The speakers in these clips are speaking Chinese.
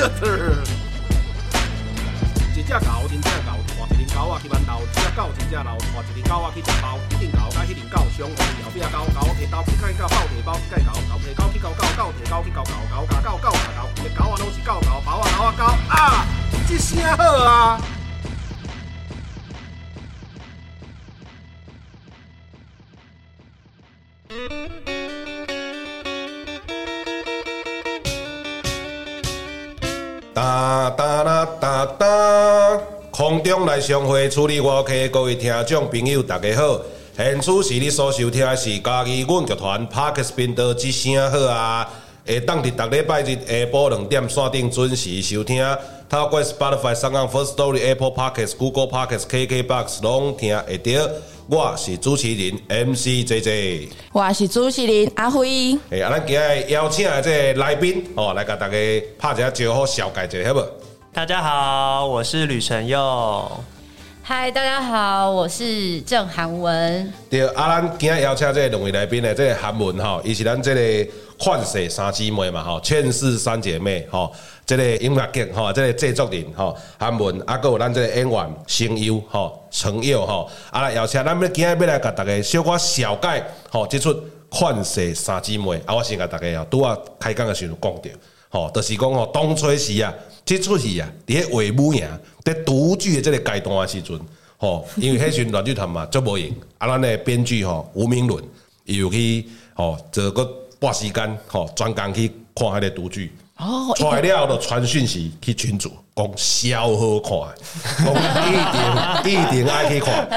啊！一只狗，真正狗。狗啊去馒头，一只狗真正老，带一只狗啊去食包，一只狗甲迄只狗相共，后壁狗狗摕刀去甲伊狗包摕包去甲伊狗，狗摕狗去狗狗，狗摕狗去狗狗，狗咬狗，狗咬狗，一个狗啊拢是狗狗，包啊狗啊狗啊，这声好啊！哒哒啦哒哒。空中来相会，处理外客各位听众朋友，大家好。现此时你所收听的是嘉义阮剧团 Podcast 频道之声好啊。会当伫逐礼拜日下晡两点线顶准时收听。透过 Spotify、SoundOn、Firstory、Apple Podcasts、Google Podcasts、KKBox 拢听会到。我是主持人 MC JJ，我是主持人阿辉。哎，啊，咱今日邀请的这个来宾哦，来甲大家拍一下招呼，绍介一下好不？大家好，我是吕晨佑。嗨，大家好，我是郑韩文。对，啊，咱今日邀请这两位来宾呢，这个韩文哈，伊是咱这个劝世三姊妹嘛，吼，劝世三姐妹，吼，即个音乐剧吼，即个制作人吼，韩文，啊，还有咱这个演员声优吼，程佑吼，啊，来邀请咱们今日要来甲大家小可小解，吼，即出劝世三姊妹，啊，我先甲大家啊，拄啊开讲的时候讲着，吼，就是讲吼，当初时啊。即出戏啊，伫个卫武营，在独剧的这个阶段的时阵，吼，因为迄时阵乱剧团嘛，做无用，啊，咱的编剧吼吴明伦，伊有去吼，这个拨时间吼，专工去看迄个独剧，哦，出来了就传讯息去群主，讲超好看，讲一定一定爱去看，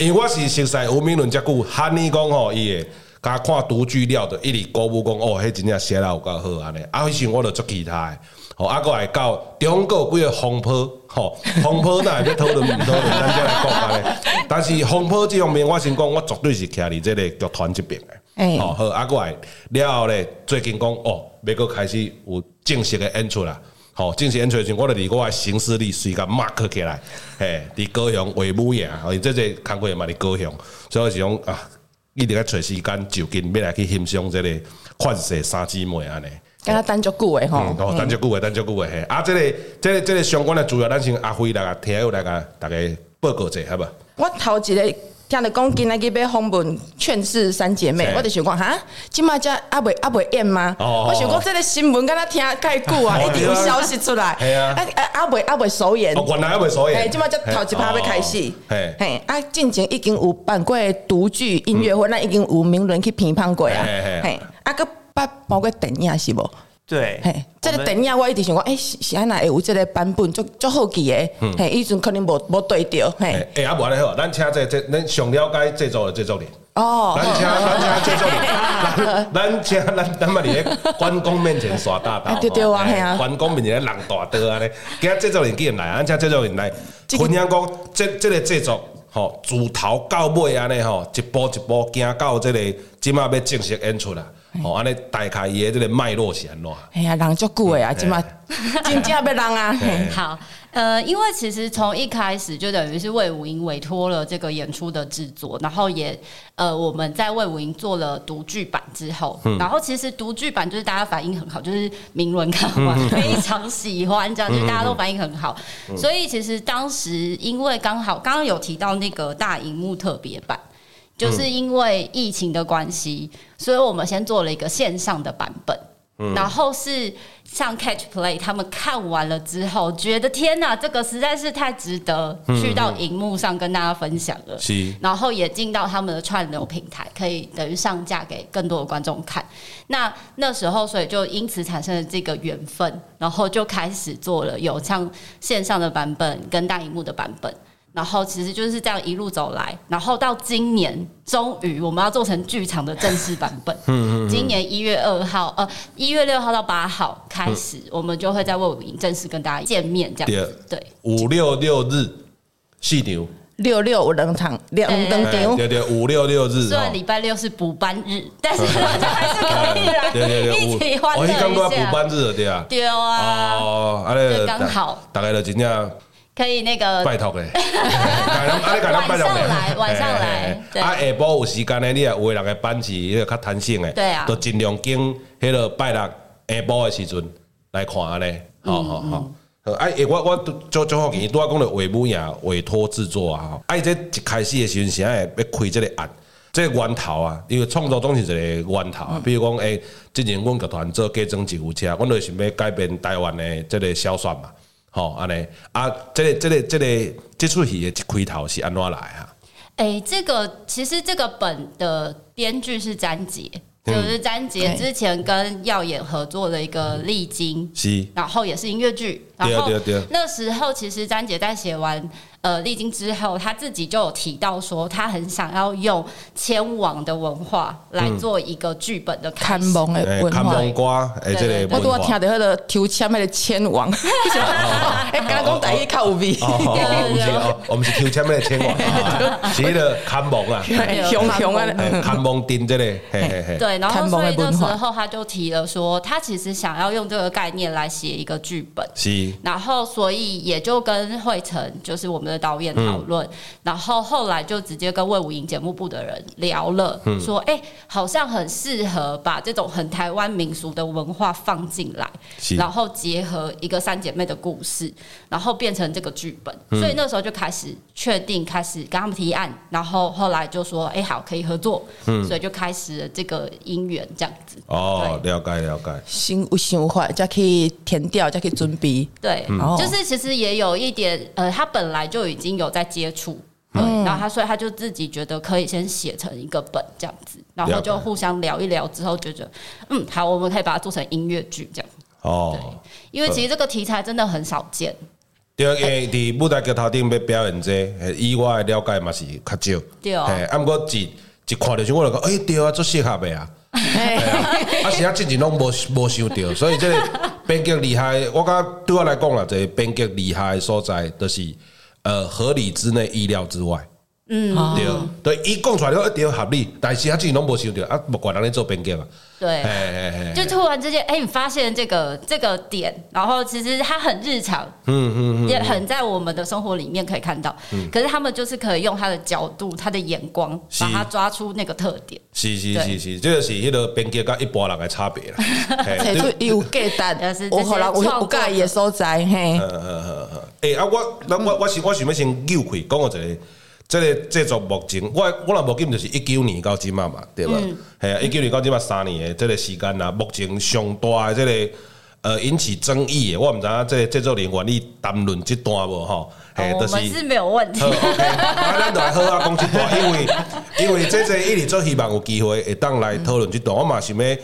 因为我是熟悉吴明伦遮久，喊你讲吼，伊会甲看独剧了，就一直鼓舞讲，哦，迄真正写了有够好安尼，啊，迄时我就足期待。哦，啊，阁来到中国几个风波，吼，风波那要讨论唔讨论，咱再来讲安尼。但是风波即方面，我先讲，我绝对是徛伫即个剧团即边的。哎，好，好，啊，过来了后咧，最近讲哦，要阁开始有正式的演出啦。吼，正式演出时，我就伫我的行事历随甲 mark 起来，嘿，伫高雄卫武营，因为这个工会嘛伫高雄，所以我是讲啊，一定要找时间就近要来去欣赏这个劝世三姊妹安尼。跟他单足久诶吼，哦，等足久诶，等足久诶嘿。啊，这个、这个、这个相关的主要，咱先阿辉来个听友来个大家报告者，好不？我头一个听你讲，今仔日要访问劝世三姐妹，我就想讲哈，今麦才阿未阿未演吗？我想讲这个新闻，敢若听太久啊，一定有消息出来。系啊，阿未阿未首演，原来阿未首演，今麦才头一趴要开始。嘿，嘿，啊，进前已经有办过独剧音乐会，那已经有名人去评判过啊。嘿，啊个。捌包括电影是无？对，嘿，这个电影我一直想讲，哎、欸，是安那会有这个版本，足足好记的，嗯、嘿，以前可能无无对到，嘿，哎，啊，无安尼好，咱请这这，咱上了解制作的制作人，哦，咱请 咱请制作人，咱请咱咱嘛伫咧关公面前耍大刀，对对啊，嘿啊，关公面前人大刀安尼，今日制作人既然来，咱请制作人来分享讲，这这个制作，吼，自头到尾安尼吼，一步一步行到这个，即马要正式演出啦。哦，安尼大概伊的这个脉络是安怎？哎呀，人足久的啊，即嘛真正要人啊。好，呃，因为其实从一开始就等于是魏武营委托了这个演出的制作，然后也呃我们在魏武营做了读剧版之后，嗯、然后其实读剧版就是大家反应很好，就是明伦看完、嗯、非常喜欢，这样就是大家都反应很好，嗯、所以其实当时因为刚好刚刚有提到那个大荧幕特别版。就是因为疫情的关系，所以我们先做了一个线上的版本，嗯、然后是像 Catch Play 他们看完了之后，觉得天哪，这个实在是太值得去到荧幕上跟大家分享了。是，然后也进到他们的串流平台，可以等于上架给更多的观众看。那那时候，所以就因此产生了这个缘分，然后就开始做了有像线上的版本跟大荧幕的版本。然后其实就是这样一路走来，然后到今年终于我们要做成剧场的正式版本。嗯嗯。今年一月二号，呃，一月六号到八号开始，我们就会在魏武营正式跟大家见面，这样子。对。五六六日，四场。六六五两场，两两场。对对，五六六日。虽然礼拜六是补班日，但是大家还是可以来一起欢乐一下。补班日对啊。对啊。哦，啊咧，刚好。大概就真正。可以那个拜托的，晚上来，晚上来。啊，下晡有时间呢，你也有的人的班是，迄个较弹性的，对啊，都尽量拣迄个拜六下晡的时阵来看安尼。好好好，啊，我我做做好建议，拄仔讲的卫武营委托制作啊，啊，伊这一开始的时阵，现在要开这个案，这个源头啊，因为创作总是一个源头啊。比如讲，诶，之前阮剧团做加装吉普车，阮就想要改变台湾的这个小说嘛。好，安尼。啊，这个、这个、这个这出戏的一开头是安怎来啊？诶、欸，这个其实这个本的编剧是詹杰，就是詹杰之前跟耀眼合作的一个历经，是，然后也是音乐剧，然后那时候其实詹姐在写完。呃，历经之后，她自己就有提到说，她很想要用千王的文化来做一个剧本的看蒙的文化。看瓜，哎，这个我都听到那个抽签那个牵网，哎，刚刚第一靠有味。我们是抽签那个牵网，是那个看蒙啊，熊熊啊，看蒙丁这里。对，然后所以那时候他就提了说，他其实想要用这个概念来写一个剧本。是，然后所以也就跟惠成，就是我们的导演讨论，然后后来就直接跟魏武营节目部的人聊了，说：“哎，好像很适合把这种很台湾民俗的文化放进来，然后结合一个三姐妹的故事，然后变成这个剧本。所以那时候就开始确定，开始跟他们提案，然后后来就说：哎，好，可以合作。所以就开始了这个姻缘这样子。哦，了解了解。心无想法，就可以填掉，就可以准备。对，就是其实也有一点，呃，他本来就。已经有在接触，嗯，然后他所以他就自己觉得可以先写成一个本这样子，然后就互相聊一聊之后，觉得嗯好，我们可以把它做成音乐剧这样。哦，对，因为其实这个题材真的很少见。对，因为在舞台剧头顶要表演这，以我的了解嘛是较少。对啊，啊，不过一一看到就我就讲，哎，对啊，做适合的 啊。啊，是啊，之前拢无无想到，所以这个编剧厉害，我觉得对我来讲啊，这个编剧厉害所在就是。呃，合理之内，意料之外。嗯，对，对，一讲出来都一定合理，但是他自己拢无想到啊，不管人家做编剧嘛。对，就突然之间，哎，你发现这个这个点，然后其实它很日常，嗯嗯，也很在我们的生活里面可以看到。嗯可是他们就是可以用他的角度、他的眼光，把他抓出那个特点。是是是是，这个是那个编剧跟一般人的差别啦。有简单，我可能我不介意所在嘿。嗯嗯嗯嗯，哎啊，我那我我是我想要先扭开讲个一个。这个制作目前，我我若无记毋就是一九年到即嘛嘛，对吧？系啊，一九年到即嘛三年的即个时间啦。目前上大的即个呃引起争议的，我毋知影即个制作人员愿意谈论即段无吼？诶，就是、我们是没有问题。好，咱就来好啊，讲即段，因为 因为这这一直做希望有机会会当来讨论即段。我嘛想要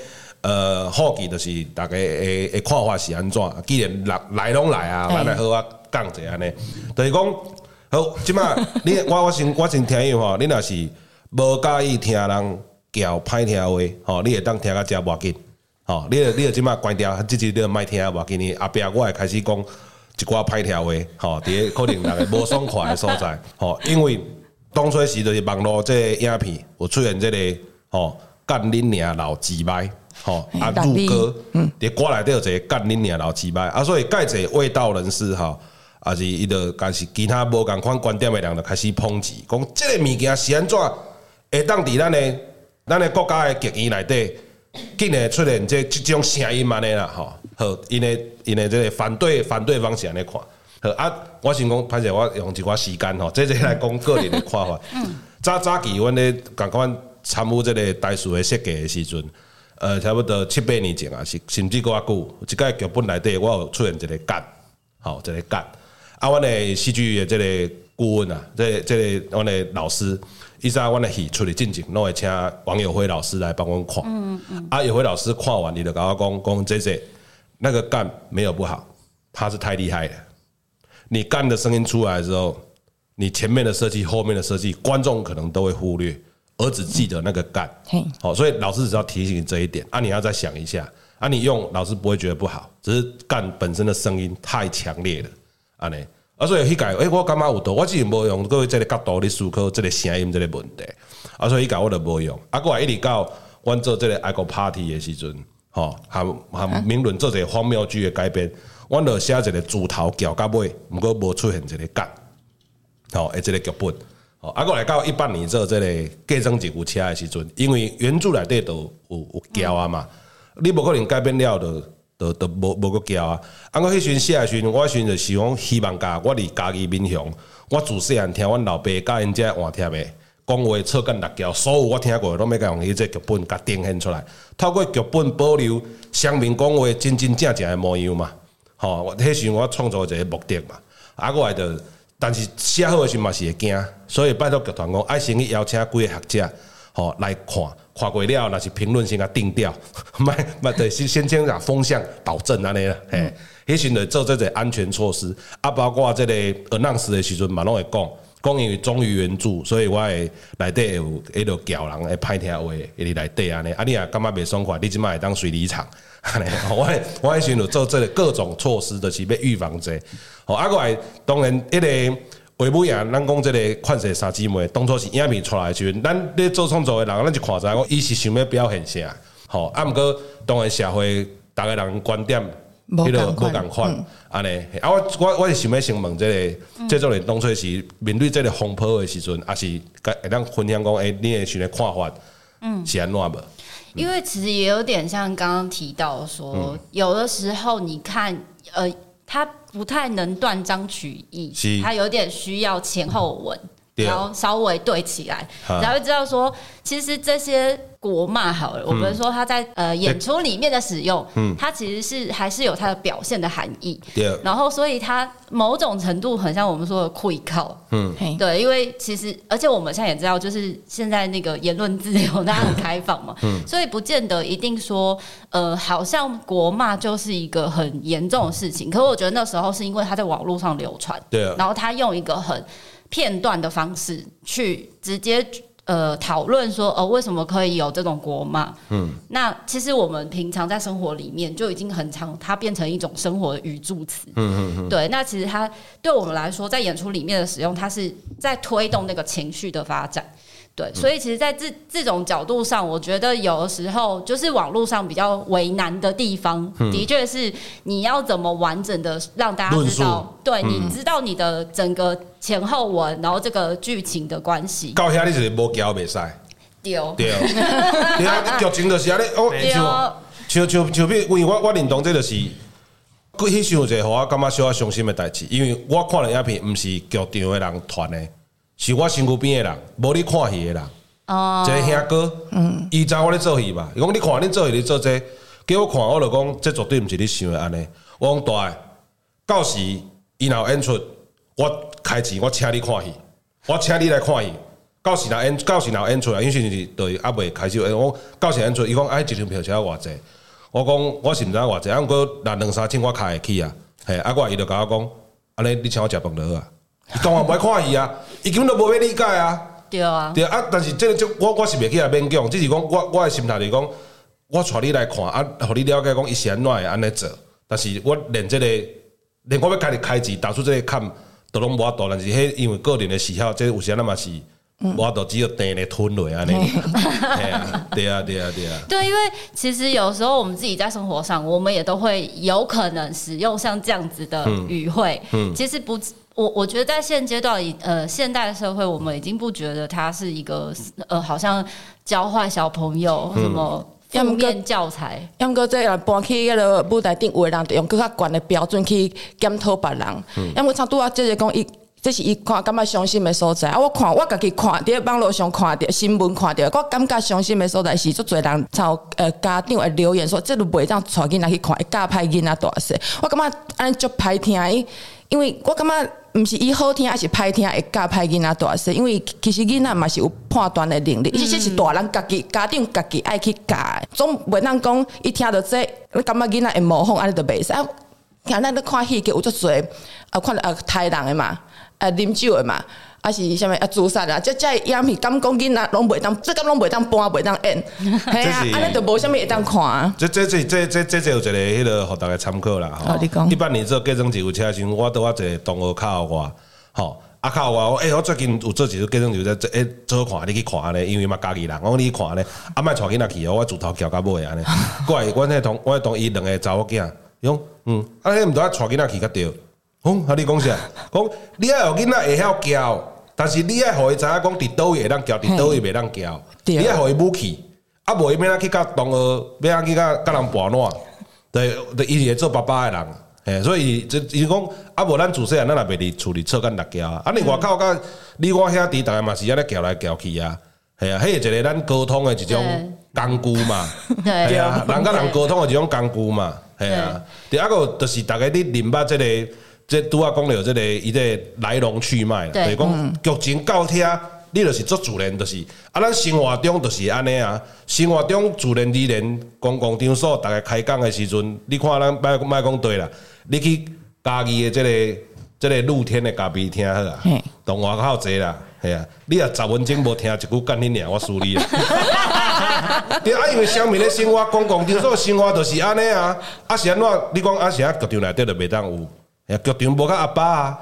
呃好奇，就是大家诶诶看法是安怎？既然来来拢来啊，咱来好啊讲一下呢，就是讲。好，即马 你我我先我先听伊吼，你若是无介意听人叫歹听话，吼，你会当听甲遮无要紧，吼，你你着即马关掉，即时你莫听无要紧，你后壁我会开始讲一寡歹听话，吼，伫个可能人个无爽快的所在，吼，因为当初时就是网络即个影片有出现这个吼干恁娘老鸡掰，吼啊入歌，伫歌内底有一个干恁娘老鸡掰，啊，所以介济味道人士吼。啊是伊着开始其他无共款观点的人就开始抨击，讲即个物件是安怎会当伫咱的咱的国家的剧院内底，竟然出现这即种声音安尼啦吼，好，因的因的即个反对反对方是安尼看，好啊，我想讲，歹势我用一寡时间吼，这这来讲个人的看法。早早期阮咧共款参与即个台数的设计的时阵，呃，差不多七八年前啊，是甚至搁较久，即个剧本内底我有出现一个干，吼，一个干。啊，阮的戏剧的这个顾问啊，这个、这个阮的老师，伊在阮的戏出来进前，拢会请王友辉老师来帮阮看。嗯嗯。啊，友辉老师看完，你就跟我讲讲这些，那个干没有不好，他是太厉害了。你干的声音出来之后，你前面的设计、后面的设计，观众可能都会忽略，而只记得那个干。好，所以老师只要提醒你这一点啊，你要再想一下啊，你用老师不会觉得不好，只是干本身的声音太强烈了啊，你啊，所以迄届，诶，我感觉有道，我之前无用各位这个角度去思考即个声音即个问题，啊，所以迄届我就无用，啊，过来一直到阮做即个爱国 party 的时阵，吼，含含明伦做这个荒谬剧的改编，阮就写一个主头叫甲尾，毋过无出现一个干。好，诶，这个剧本，好，啊，过来到一八年做即个计装一部车的时阵，因为原著内底都有有桥啊嘛，你无可能改编了的，都都无无个叫啊。啊，我迄时写的时阵，我迄时就是讲希望甲我伫家己面向，我自细汉听阮老爸教因遮换贴的讲话错干六胶，所有我听过的拢要甲用伊这剧本甲呈现出来，透过剧本保留乡民讲话真真正正的模样嘛。吼，我迄时我创造一个目的嘛，啊，我来就。但是写好的时候嘛是会惊，所以拜托剧团讲爱先去邀请几个学者吼来看，看过了若是评论先甲定掉，卖卖对先先将个风向保证安尼啦，嘿，迄时就做这个安全措施，啊，包括这个 announce 的时阵嘛拢会讲，讲因为忠于原著，所以我会内底有迄落叫人会歹听话，会伫内底安尼，啊，你也感觉袂爽快，你即摆会当随离场。我我迄时就做这个各种措施，就是要预防者。哦，啊，过来当然，迄个维母养，咱讲这个款式三姊妹，当初是影片出来的时阵，咱咧做创作的人，咱就看在讲，伊是想要表现啥？吼，啊，毋过当然社会逐个人观点，迄个无共款，安尼。啊，我我我是想要先问这个，这种人当初是面对这个风波的时阵，还是会当分享讲，诶，你的想的看法，嗯，是安怎无？因为其实也有点像刚刚提到说，嗯、有的时候你看，呃，他不太能断章取义，他有点需要前后文。然后稍微对起来，然后知道说，其实这些国骂好了，我们说他在呃演出里面的使用，嗯，它其实是还是有它的表现的含义。然后所以它某种程度很像我们说的愧靠，嗯，对，因为其实而且我们现在也知道，就是现在那个言论自由大家很开放嘛，嗯，所以不见得一定说呃，好像国骂就是一个很严重的事情。可是我觉得那时候是因为他在网络上流传，对，然后他用一个很。片段的方式去直接呃讨论说，哦为什么可以有这种国骂？嗯，那其实我们平常在生活里面就已经很常，它变成一种生活的语助词。嗯嗯嗯。对，那其实它对我们来说，在演出里面的使用，它是在推动那个情绪的发展。对，所以其实，在这这种角度上，我觉得有的时候就是网络上比较为难的地方，嗯、的确是你要怎么完整的让大家知道，述对，你知道你的整个前后文，然后这个剧情的关系。到遐你就是无交袂使，对对，对啊，剧情就是安尼，哦，像像像比，因为我我认同这就是，佫迄时有一个，互我感觉小可伤心的代志，因为我看了影片，毋是剧场的人传的。是我身躯边的人，无你看戏的人，哦，一个兄哥，嗯，伊知我咧做戏吧？伊讲你看你做戏，你做这，叫我看，我就讲这绝对毋是你想的安尼。我讲大，到时伊若有演出，我开钱，我请你看戏，我请你来看戏。到时若演，到时若演出，因为是对阿未开始，我到时演出，伊讲哎，一张票钱要偌济？我讲我是毋知偌济，啊，毋过若两三千我开会起啊，嘿，啊，我伊就甲我讲，安尼你请我食饭就好啊。伊当然不爱看伊啊，伊根本都无要理解啊。对啊，对啊。但是这个就我我是袂去啊勉强，只是讲我我的心态就是讲，我带你来看啊，互你了解讲伊是安怎会安尼做。但是我连这个连我要家己开钱打出这个坎都拢无法度，但是迄因为个人的喜好，这个、有时咱嘛是无法度只有等咧吞落安尼。对啊，对啊，对啊，对啊。对，因为其实有时候我们自己在生活上，我们也都会有可能使用像这样子的语汇。嗯，其实不。我我觉得在现阶段，呃，现代社会，我们已经不觉得它是一个，呃，好像教坏小朋友什么负面教材。要么再来搬去那个舞台顶，有的人就用更加悬的标准去检讨别人。要么差多啊，姐姐讲伊，这是伊看感觉伤心的所在啊。我看我家己看，在网络上看到新闻看到，我感觉伤心的所在是，足侪人朝呃家长会留言说，这都袂当带囡仔去看，会教歹囡仔大细。我感觉安尼足歹听，因为我感觉。毋是伊好听还是歹听，会教歹囡仔大细，因为其实囡仔嘛是有判断的能力，伊这是大人家己家长家己爱去教，总袂当讲伊听到这，你感觉囡仔会模仿安尼就袂使。啊，像咱咧看戏计有足侪，啊看啊台人诶嘛。呃啉酒的嘛。啊是啥物啊自杀啊，即即样是敢讲囡仔拢袂当，即敢拢袂当搬，袂当演，系啊，安尼就无啥物会当看啊。这这这这这这有一个迄个，互大家参考啦。吼，你讲。一般你做计程车车时，我拄啊一个同学靠我，吼，啊靠我，诶，我最近有做一个计程车，这诶做看，你去看咧，因为嘛家己人，我讲你去看咧，啊，莫带囡仔去哦，我自头交甲尾安尼。过来，阮迄同，我同伊两个查某囝，用，嗯，啊，迄毋着爱带囡仔去较对。讲，啊！你讲啥？讲你爱有囡仔会晓教，但是你爱互伊知影讲伫倒位会当教，伫倒位袂当教。你爱互伊武器，啊无伊免啊去甲同学，免啊去甲甲人跋烂。对，对，伊是会做爸爸诶人，嘿，所以就伊讲啊无咱自细汉咱也袂伫厝里错干辣椒啊。啊，你外口甲你我兄弟，逐个嘛是安尼教来教去啊。系啊，迄个一个咱沟通诶一种工具嘛。系啊，人甲人沟通诶一种工具嘛。系啊，第二个就是逐个你明白即个。这拄啊讲了，这个伊个来龙去脉，就是讲剧情到遐，你就是做主人，就是啊，咱生活中就是安尼啊，生活中自然而然，公共场所大家开讲的时阵，你看咱卖卖讲对啦，你去家己的这个这个露天的咖啡厅好啊，动画较济啦，系啊，你啊十分钟无听一句干你娘，我输你啊。对啊，因为乡民的生活，公共场所生活就是安尼啊，啊是安怎？你讲啊是啊，剧场内底就袂当有。剧场无甲阿爸啊，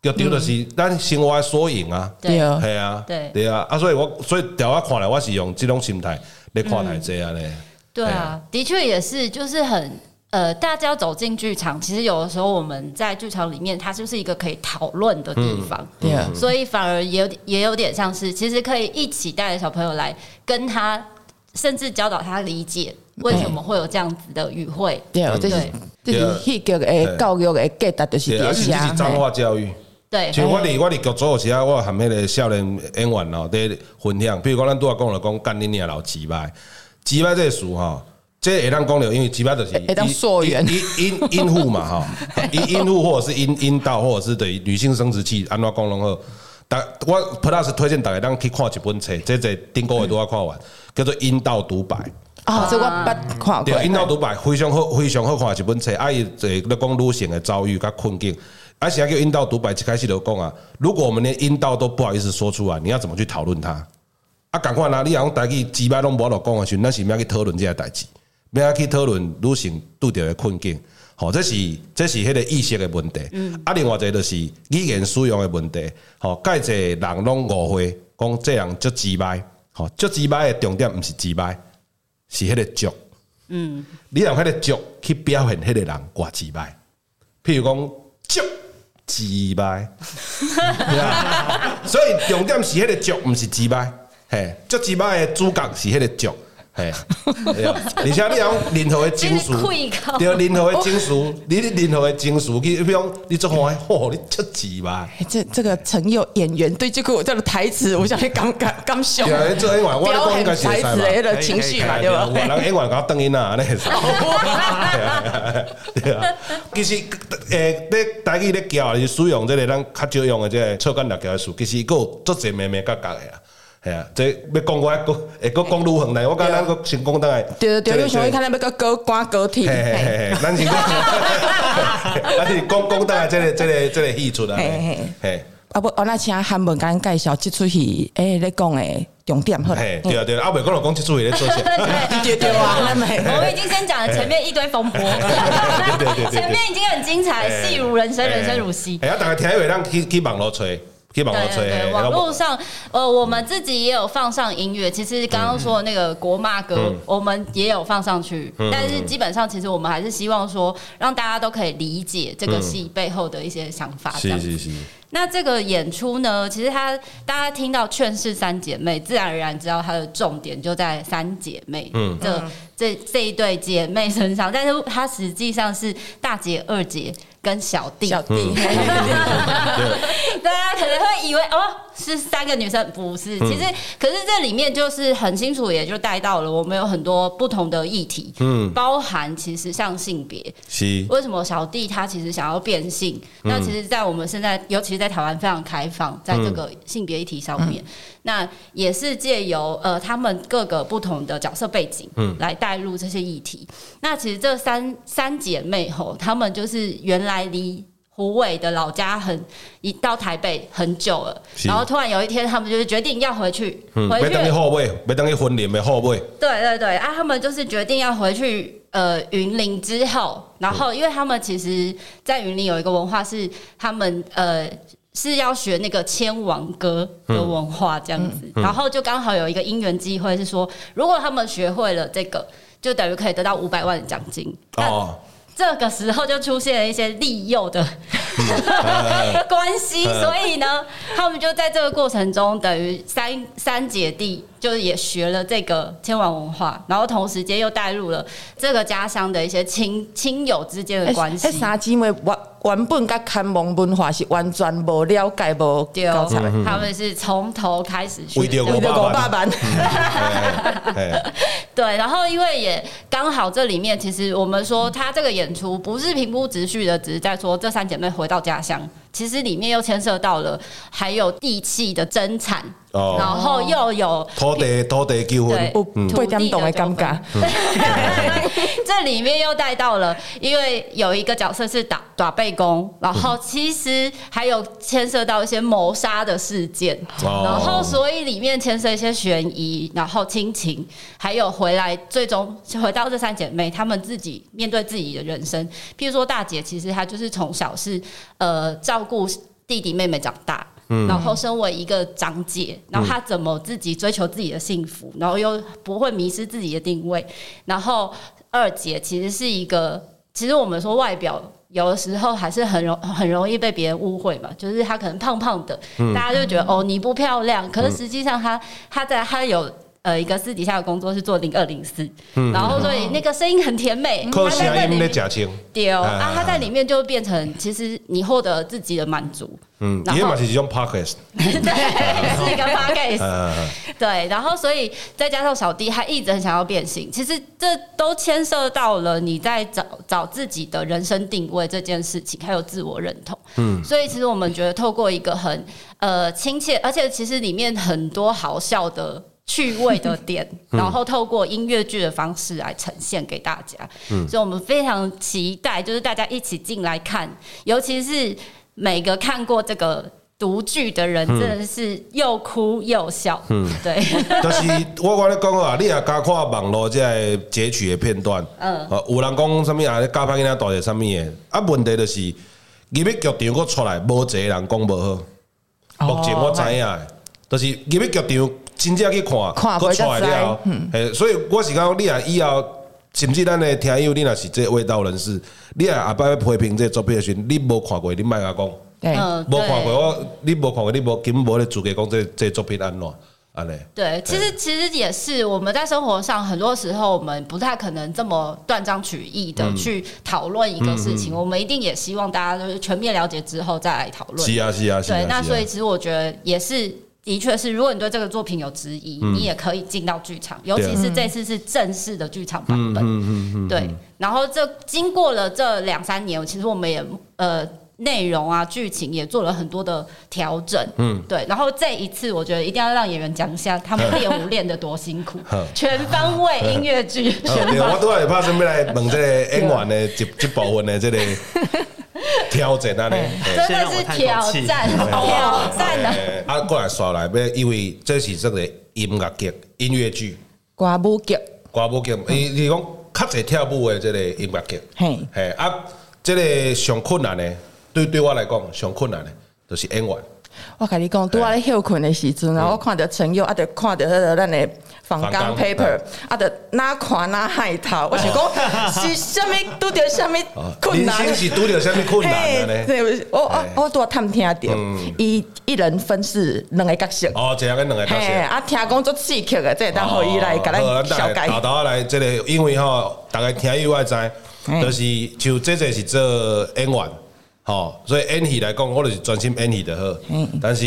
剧场就是咱生活的缩影啊，对。啊，系啊，对。啊，啊，所以我所以调我看来，我是用这种心态来看待这样嘞。对啊，的确也是，就是很呃，大家走进剧场，其实有的时候我们在剧场里面，它就是一个可以讨论的地方，对啊，所以反而也有也有点像是，其实可以一起带着小朋友来跟他，甚至教导他理解为什么会有这样子的语汇，对，对。就是戏剧诶，教育诶，价值就是这些。是脏话教育。对。像我伫我伫剧组有时啊，我含迄个少年演员哦，伫分享。比如讲，咱拄啊讲了讲，干你娘老鸡掰，鸡掰这个词哈，这会当讲了，因为鸡巴就是会当溯源，阴阴阴户嘛哈，阴阴户或者是阴阴道，或者是对女性生殖器安怎讲拢好。但我 Plus 推荐大家当去看一本册，这这顶个月都要看完，叫做《阴道独白》。啊，这我捌看过。对，阴道独白非常好，非常好看一本册。啊，伊在咧讲女性的遭遇甲困境。啊，啥叫阴道独白？一开始就讲啊，如果我们连阴道都不好意思说出来，你要怎么去讨论它？啊，赶快啦！你讲台语几摆拢无法度讲的时候，那是要去讨论这个代志，要去讨论女性拄着的困境。好，这是这是迄个意识的问题。嗯。啊，另外一个就是语言使用的问题。好，介济人拢误会，讲这样足几摆。好，足几摆的重点不是几摆。是迄个足，嗯，你用迄个足去表现迄个人挂几摆，譬如讲足几摆，所以重点是迄个足，毋是几摆，嘿，足几摆的主角是迄个足。嘿，而且你用任何的情绪，对任何的情绪，你任何的情绪，去比如你做话，嚯，你出字吧？这这个曾有演员对这个这个台词，我想你刚刚刚笑。对啊，做演员，我讲应该是台词的情绪嘛，对吧？我人演员搞等音啊，那是。对啊，其实诶，在台语咧教是使用这个咱较少用的这个错干六条的词，其实佫有足侪眉眉角角的啊。系啊，即要讲我，个会个讲愈远来，我感觉咱个先讲倒来。对对对，你想看咱要个高官高铁。嘿嘿嘿，咱先讲，咱是讲讲倒来，这个这个这个戏出来。嘿嘿，啊不，我那请韩文甲咱介绍这出戏，诶，咧讲诶重点好。嘿，对啊对啊，啊未讲了，讲这出戏咧做啥？对对啊，我们已经先讲了前面一堆风波，前面已经很精彩，戏如人生，人生如戏。哎呀，大家听一回，咱去去网络吹。对对对，网络上，呃，我们自己也有放上音乐。其实刚刚说的那个国骂歌，我们也有放上去。但是基本上，其实我们还是希望说，让大家都可以理解这个戏背后的一些想法。是是是。那这个演出呢，其实它大家听到劝世三姐妹，自然而然知道它的重点就在三姐妹。嗯。这这这一对姐妹身上，但是它实际上是大姐、二姐。跟小弟，小弟，大家可能会以为哦。是三个女生，不是，其实可是这里面就是很清楚，也就带到了我们有很多不同的议题，嗯，包含其实像性别，是。为什么小弟他其实想要变性？那其实，在我们现在，尤其是在台湾非常开放，在这个性别议题上面，那也是借由呃他们各个不同的角色背景，嗯，来带入这些议题。那其实这三三姐妹吼，她们就是原来离。胡伟的老家很，一到台北很久了，然后突然有一天，他们就是决定要回去，嗯、回去。没等于后辈，没等于婚礼没后辈。对对对，啊，他们就是决定要回去呃云林之后，然后因为他们其实，在云林有一个文化是他们呃是要学那个千王歌的文化这样子，嗯嗯、然后就刚好有一个因缘机会是说，如果他们学会了这个，就等于可以得到五百万的奖金。哦。这个时候就出现了一些利诱的 关系，所以呢，他们就在这个过程中，等于三三姐弟。就是也学了这个千王文化，然后同时间又带入了这个家乡的一些亲亲友之间的关系。这三姐妹原原本跟看蒙文化是完全不了解不交叉，他们是从头开始学。为着五百万。对，然后因为也刚好这里面，其实我们说他这个演出不是平铺直叙的，只是在说这三姐妹回到家乡。其实里面又牵涉到了，还有地契的争产，哦、然后又有土地土地纠纷，土地的尴尬。这里面又带到了，因为有一个角色是打打背公，然后其实还有牵涉到一些谋杀的事件，哦、然后所以里面牵涉一些悬疑，然后亲情，还有回来最终回到这三姐妹，她们自己面对自己的人生。譬如说大姐，其实她就是从小是呃照。顾弟弟妹妹长大，嗯、然后身为一个长姐，然后她怎么自己追求自己的幸福，然后又不会迷失自己的定位。然后二姐其实是一个，其实我们说外表有的时候还是很容很容易被别人误会嘛，就是她可能胖胖的，嗯、大家就觉得哦你不漂亮，可是实际上她她在她有。呃，一个私底下的工作是做零二零四，然后所以那个声音很甜美，他在那里面丢啊，他在里面就变成其实你获得自己的满足，嗯，也嘛是一种 podcast，对，是一个 podcast，对，然后所以再加上小弟他一直很想要变性，其实这都牵涉到了你在找找自己的人生定位这件事情，还有自我认同，嗯，所以其实我们觉得透过一个很呃亲切，而且其实里面很多好笑的。趣味的点，然后透过音乐剧的方式来呈现给大家，嗯，所以我们非常期待，就是大家一起进来看，尤其是每个看过这个独剧的人，真的是又哭又笑，嗯，对。但是我跟你讲啊，你也加看网络这些截取的片段，嗯，有人讲什么啊？你加拍囡仔大些什么的？啊，问题就是入面剧场我出来，无一个人讲不好。目前我知影，就是入面剧场。真正去看，看不出来了，嗯，所以我是讲，你啊以后，甚至咱的听友，你若是这味道人士，你也下摆要批评这作品的时候，你无看过，你莫甲讲，无看过我，你无看过，你无根本无咧资格讲这这作品安怎。对，其实其实也是我们在生活上很多时候，我们不太可能这么断章取义的去讨论一个事情，我们一定也希望大家就是全面了解之后再来讨论。是啊，是啊，是啊。对，那所以其实我觉得也是。的确是，如果你对这个作品有质疑，嗯、你也可以进到剧场，尤其是这次是正式的剧场版本。对，然后这经过了这两三年，其实我们也呃内容啊剧情也做了很多的调整。嗯，对。然后这一次，我觉得一定要让演员讲一下他们练舞练得多辛苦，全方位音乐剧。我都还怕准备来问这个演员的这这部分的这个。挑战啊！真的是挑战，挑战的。啊，过来耍来，要因为这是这个音乐剧、音乐剧、歌舞剧、歌舞剧。你你讲较侪跳舞的这个音乐剧，嘿，嘿啊，这个上困难的，对对我来讲上困难的，就是演员。我跟你讲，拄啊咧休困的时阵，然后我看到陈佑，啊，就看到迄个咱的。仿钢 paper，啊，得哪看哪海淘，我想讲是虾米拄着虾米 困难，是拄着虾米困难呢？我我我拄啊探听到，伊一人分饰两个角色。哦，这样个两个角色。啊，听讲做刺激的，这当可以来甲咱小解。好，大家来这个，因为吼，大家听以外知，就是就这这是做演员，吼，所以演戏来讲，我就是专心演戏的好。但是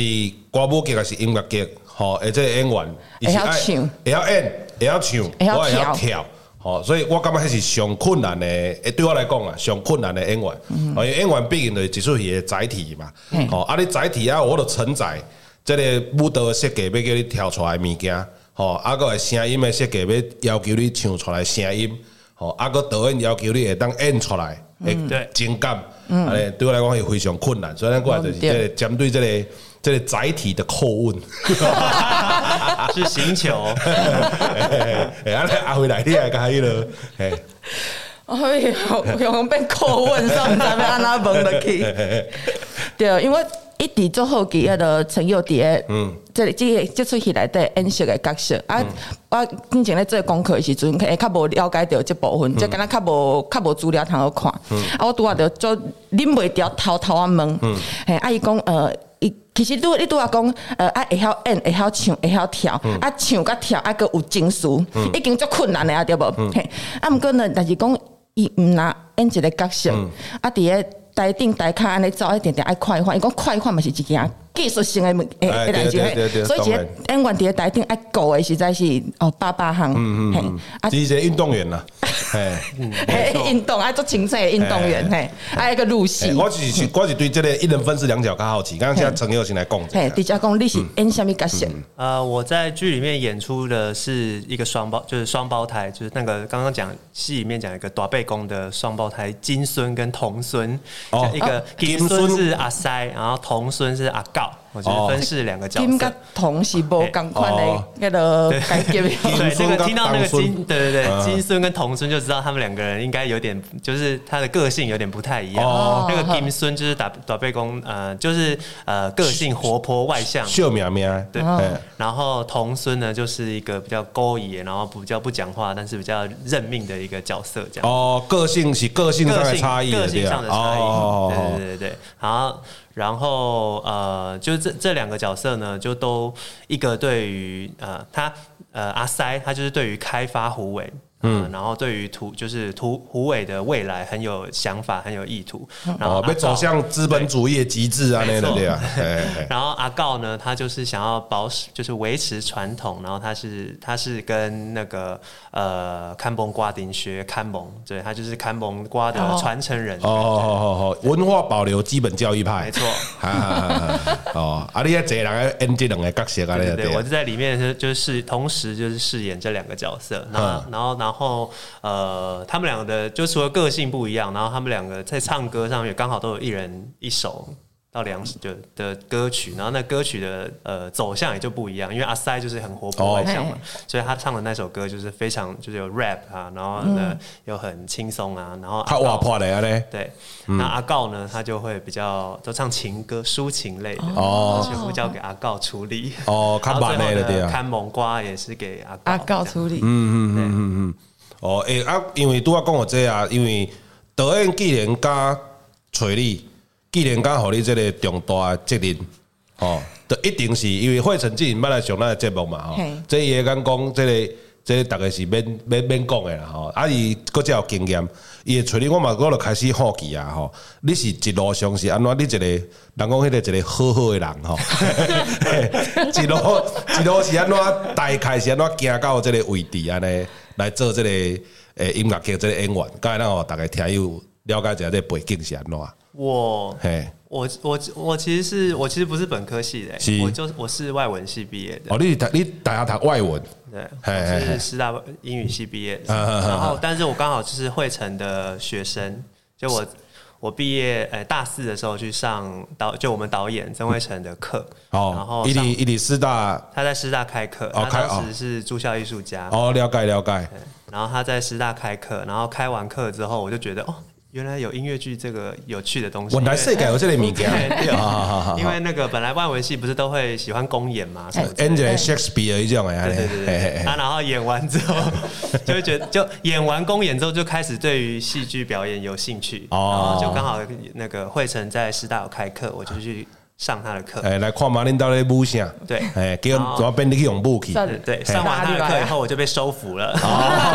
歌舞剧也是音乐剧。好，而且演员，也要唱，会晓演，会晓唱，我会晓跳。好，所以我感觉迄是上困难的。诶，对我来讲啊，上困难的演员。因为演员毕竟就是一出戏的载体嘛。好，啊，你载体啊，我都承载这个舞蹈的设计，要叫你跳出来物件。好，啊个声音的设计，要要求你唱出来声音。好，啊个导演要求你会当演出来。诶，对，情感，哎，对我来讲也非常困难，所以咱过来就是这个针对这个这个载体的叩问 是星球，哎，阿阿辉来，你来开了，哎，哎呦，用被叩问，所以唔知要安怎问落去，对，因为。一直做好记，迄个陈佑伫嗯，这里即个接出戏来的演戏的角色。啊，我之前咧做功课的时阵，会较无了解到这部分，就敢若较无较无资料通好看。啊，我拄啊着做忍袂住偷偷啊问，嘿，啊伊讲呃，伊其实拄你拄啊讲呃，啊会晓演，会晓唱，会晓跳，啊唱甲跳啊个有情绪，已经足困难的啊，对无？嘿，啊毋过呢，但是讲伊毋若演一个角色，啊伫个。台顶台卡安尼走一点点爱快换，伊讲快换嘛是一件技术性的诶诶代志，所以一个演员伫个台顶爱顾的实在是哦八八项，嗯嗯，啊，是一个运动员啦，嘿，运动爱做青菜的运动员，嘿，爱一个入戏。我是我是对这个一人分饰两角较好奇，刚刚现在陈友先来讲，嘿，直接讲你是演什么角色？呃，我在剧里面演出的是一个双胞，就是双胞胎，就是那个刚刚讲戏里面讲一个大背公的双胞胎金孙跟童孙，哦，一个金孙。是阿塞，然后童孙是阿告。我觉得分饰两个角色，金跟铜是无同款的那个感觉。对，那个听到那个金，对对对，金孙跟童孙就知道他们两个人应该有点，就是他的个性有点不太一样。那个金孙就是打打背公，呃，就是呃个性活泼外向，秀苗苗。对，然后童孙呢就是一个比较勾引，然后比较不讲话，但是比较认命的一个角色，这样。哦，个性是个性上的差异，个性上的差异。对对对对，然后。然后呃，就这这两个角色呢，就都一个对于呃他呃阿塞，他就是对于开发虎尾。嗯，然后对于土就是土虎尾的未来很有想法，很有意图，然后被走向资本主义极致啊那种对啊。然后阿告呢，他就是想要保持，就是维持传统，然后他是他是跟那个呃看崩瓜丁学看崩，对他就是看崩瓜的传承人。哦哦哦哦，文化保留基本教育派，没错。哦，啊，你也这两个 N 这两个角色啊？对对，我就在里面是就是同时就是饰演这两个角色，然后然后然后。然后，呃，他们两个的就除了个性不一样，然后他们两个在唱歌上面刚好都有一人一首到两首的的歌曲，然后那歌曲的呃走向也就不一样，因为阿塞就是很活泼外向嘛，所以他唱的那首歌就是非常就是有 rap 啊，然后呢又很轻松啊，然后他哇破的呀嘞，对，那阿告呢他就会比较都唱情歌抒情类的哦，全部交给阿告处理。哦，看板类的对啊，看蒙瓜也是给阿阿告处理，嗯嗯嗯嗯嗯。哦，诶啊，因为拄仔讲我这啊，因为导演既然敢找你，既然敢互你这个重大责任，吼，就一定是因为惠成之前捌来上咱的节目嘛，吼嘿，这伊会讲讲这个，这个大概是免免免讲的啦，吼，啊伊搁只有经验，伊会找你，我嘛我就开始好奇啊，吼，你是一路上是安怎？你一个人讲迄个一个好好的人，吼，一路一路是安怎？大概是安怎行到即个位置安尼？来做这个诶音乐剧即个演员，刚才让我大概听有了解一下这背景是安怎。我，嘿，我我我其实是我其实不是本科系的，是我就是我是外文系毕业的。哦，你你大学读外文？对，我是师大英语系毕业的。然后，但是我刚好就是惠城的学生，就我。我毕业诶，大四的时候去上导，就我们导演曾惠成的课。哦。然后，一里一里师大，他在师大开课。他当时是住校艺术家。哦，了解了解。然后他在师大开课，然后开完课之后，我就觉得哦。原来有音乐剧这个有趣的东西。我来世改我这里名件。因为那个本来外文系不是都会喜欢公演嘛，Angela Shakespeare 这种哎，对对对。啊，然后演完之后，就会觉得，就演完公演之后，就开始对于戏剧表演有兴趣。然后。就刚好那个惠成在师大有开课，我就去。上他的课，哎，来看马领导的武声，对，哎，给我怎么变你去用武器？对，上完他的课以后，我就被收服了，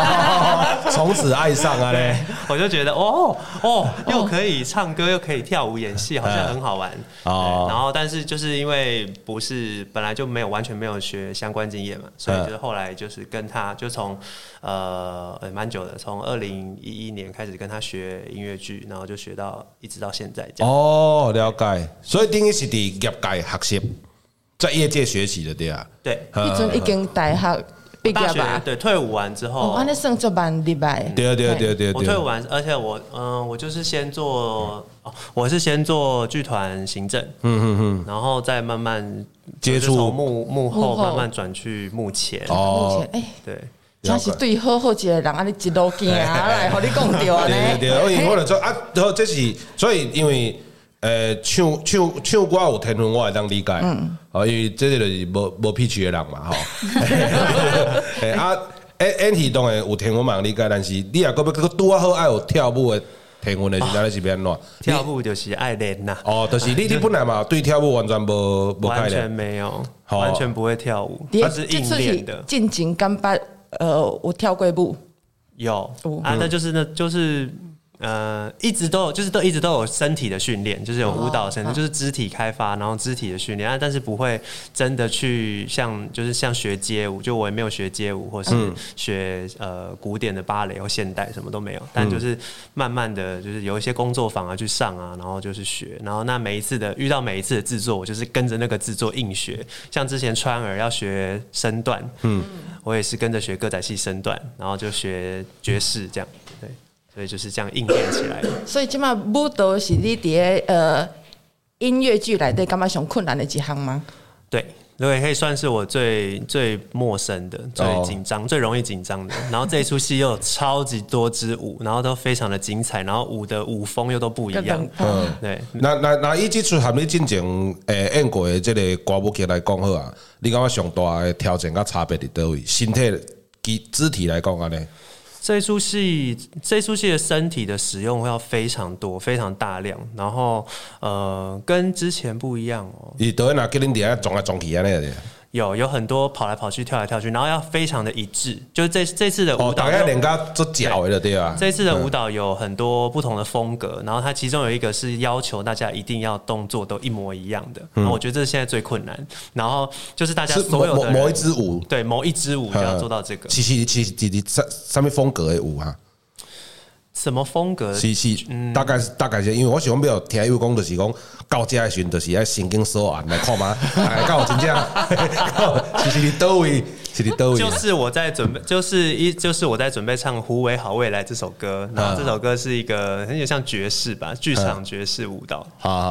从此爱上啊嘞！我就觉得，哦哦，又可以唱歌，又可以跳舞、演戏，好像很好玩。哦，然后，但是就是因为不是本来就没有完全没有学相关经验嘛，所以就是后来就是跟他就从呃蛮久的，从二零一一年开始跟他学音乐剧，然后就学到一直到现在这样。哦，了解。所以丁一是。业界学习，在业界学习的对啊，对，一阵已经大学毕业吧？对，退伍完之后，哦，那算做蛮礼拜。对对对对，我退伍完，而且我嗯，我就是先做，我是先做剧团行政，嗯嗯嗯，然后再慢慢接触幕幕后慢慢转去幕前。哦，幕前，哎，对，真是对好好一个人，安尼一路行来，和你讲对呢。对对，我因为我就说啊，然后这是所以因为。诶，唱唱唱歌有天分，我会当理解。嗯，哦，因为这个就是无无脾气的人嘛，吼。诶啊，演演戏当然有天分嘛，理解。但是你若阁要拄啊好爱有跳舞的天分的时阵，是变怎？跳舞就是爱练呐。哦，就是你你本来嘛 对跳舞完全无无概念。完全没有，完全不会跳舞，它是硬练的。进前刚捌，呃，我跳过舞。有啊，那就是那就是。呃，一直都有，就是都一直都有身体的训练，就是有舞蹈身体，就是肢体开发，然后肢体的训练啊，但是不会真的去像，就是像学街舞，就我也没有学街舞，或是学呃古典的芭蕾或现代，什么都没有，但就是慢慢的就是有一些工作坊啊去上啊，然后就是学，然后那每一次的遇到每一次的制作，我就是跟着那个制作硬学，像之前川儿要学身段，嗯，我也是跟着学歌仔戏身段，然后就学爵士这样。所以就是这样应变起来的。所以起码舞蹈是你的呃音乐剧来的，干嘛上困难的一项吗？对，对，可以算是我最最陌生的、最紧张、哦、最容易紧张的。然后这一出戏又有超级多支舞，然后都非常的精彩，然后舞的舞风又都不一样。嗯，对。那那那以这出含你进前诶演过的这个歌舞剧来讲好啊，你感觉上大的挑战跟差别在哪位？身体、肢肢体来讲啊呢？这出戏，这出戏的身体的使用要非常多，非常大量，然后呃，跟之前不一样哦。你都拿给你底下撞来撞去啊那个。有有很多跑来跑去、跳来跳去，然后要非常的一致。就是这这次的舞蹈，大概两个做脚的对吧？这次的舞蹈有很多不同的风格，然后它其中有一个是要求大家一定要动作都一模一样的。嗯，我觉得这是现在最困难。然后就是大家所有的某一支舞，对某一支舞就要做到这个。其实其实其实上上面风格的舞啊。什么风格？是是，大概是大概是，因为我喜欢比较听有讲，就是讲到这的时阵，就是爱神经索案来看嘛。哎，到真正，其实你都会。就是我在准备，就是一，就是我在准备唱《胡为好未来》这首歌。然后这首歌是一个有像爵士吧，剧场爵士舞蹈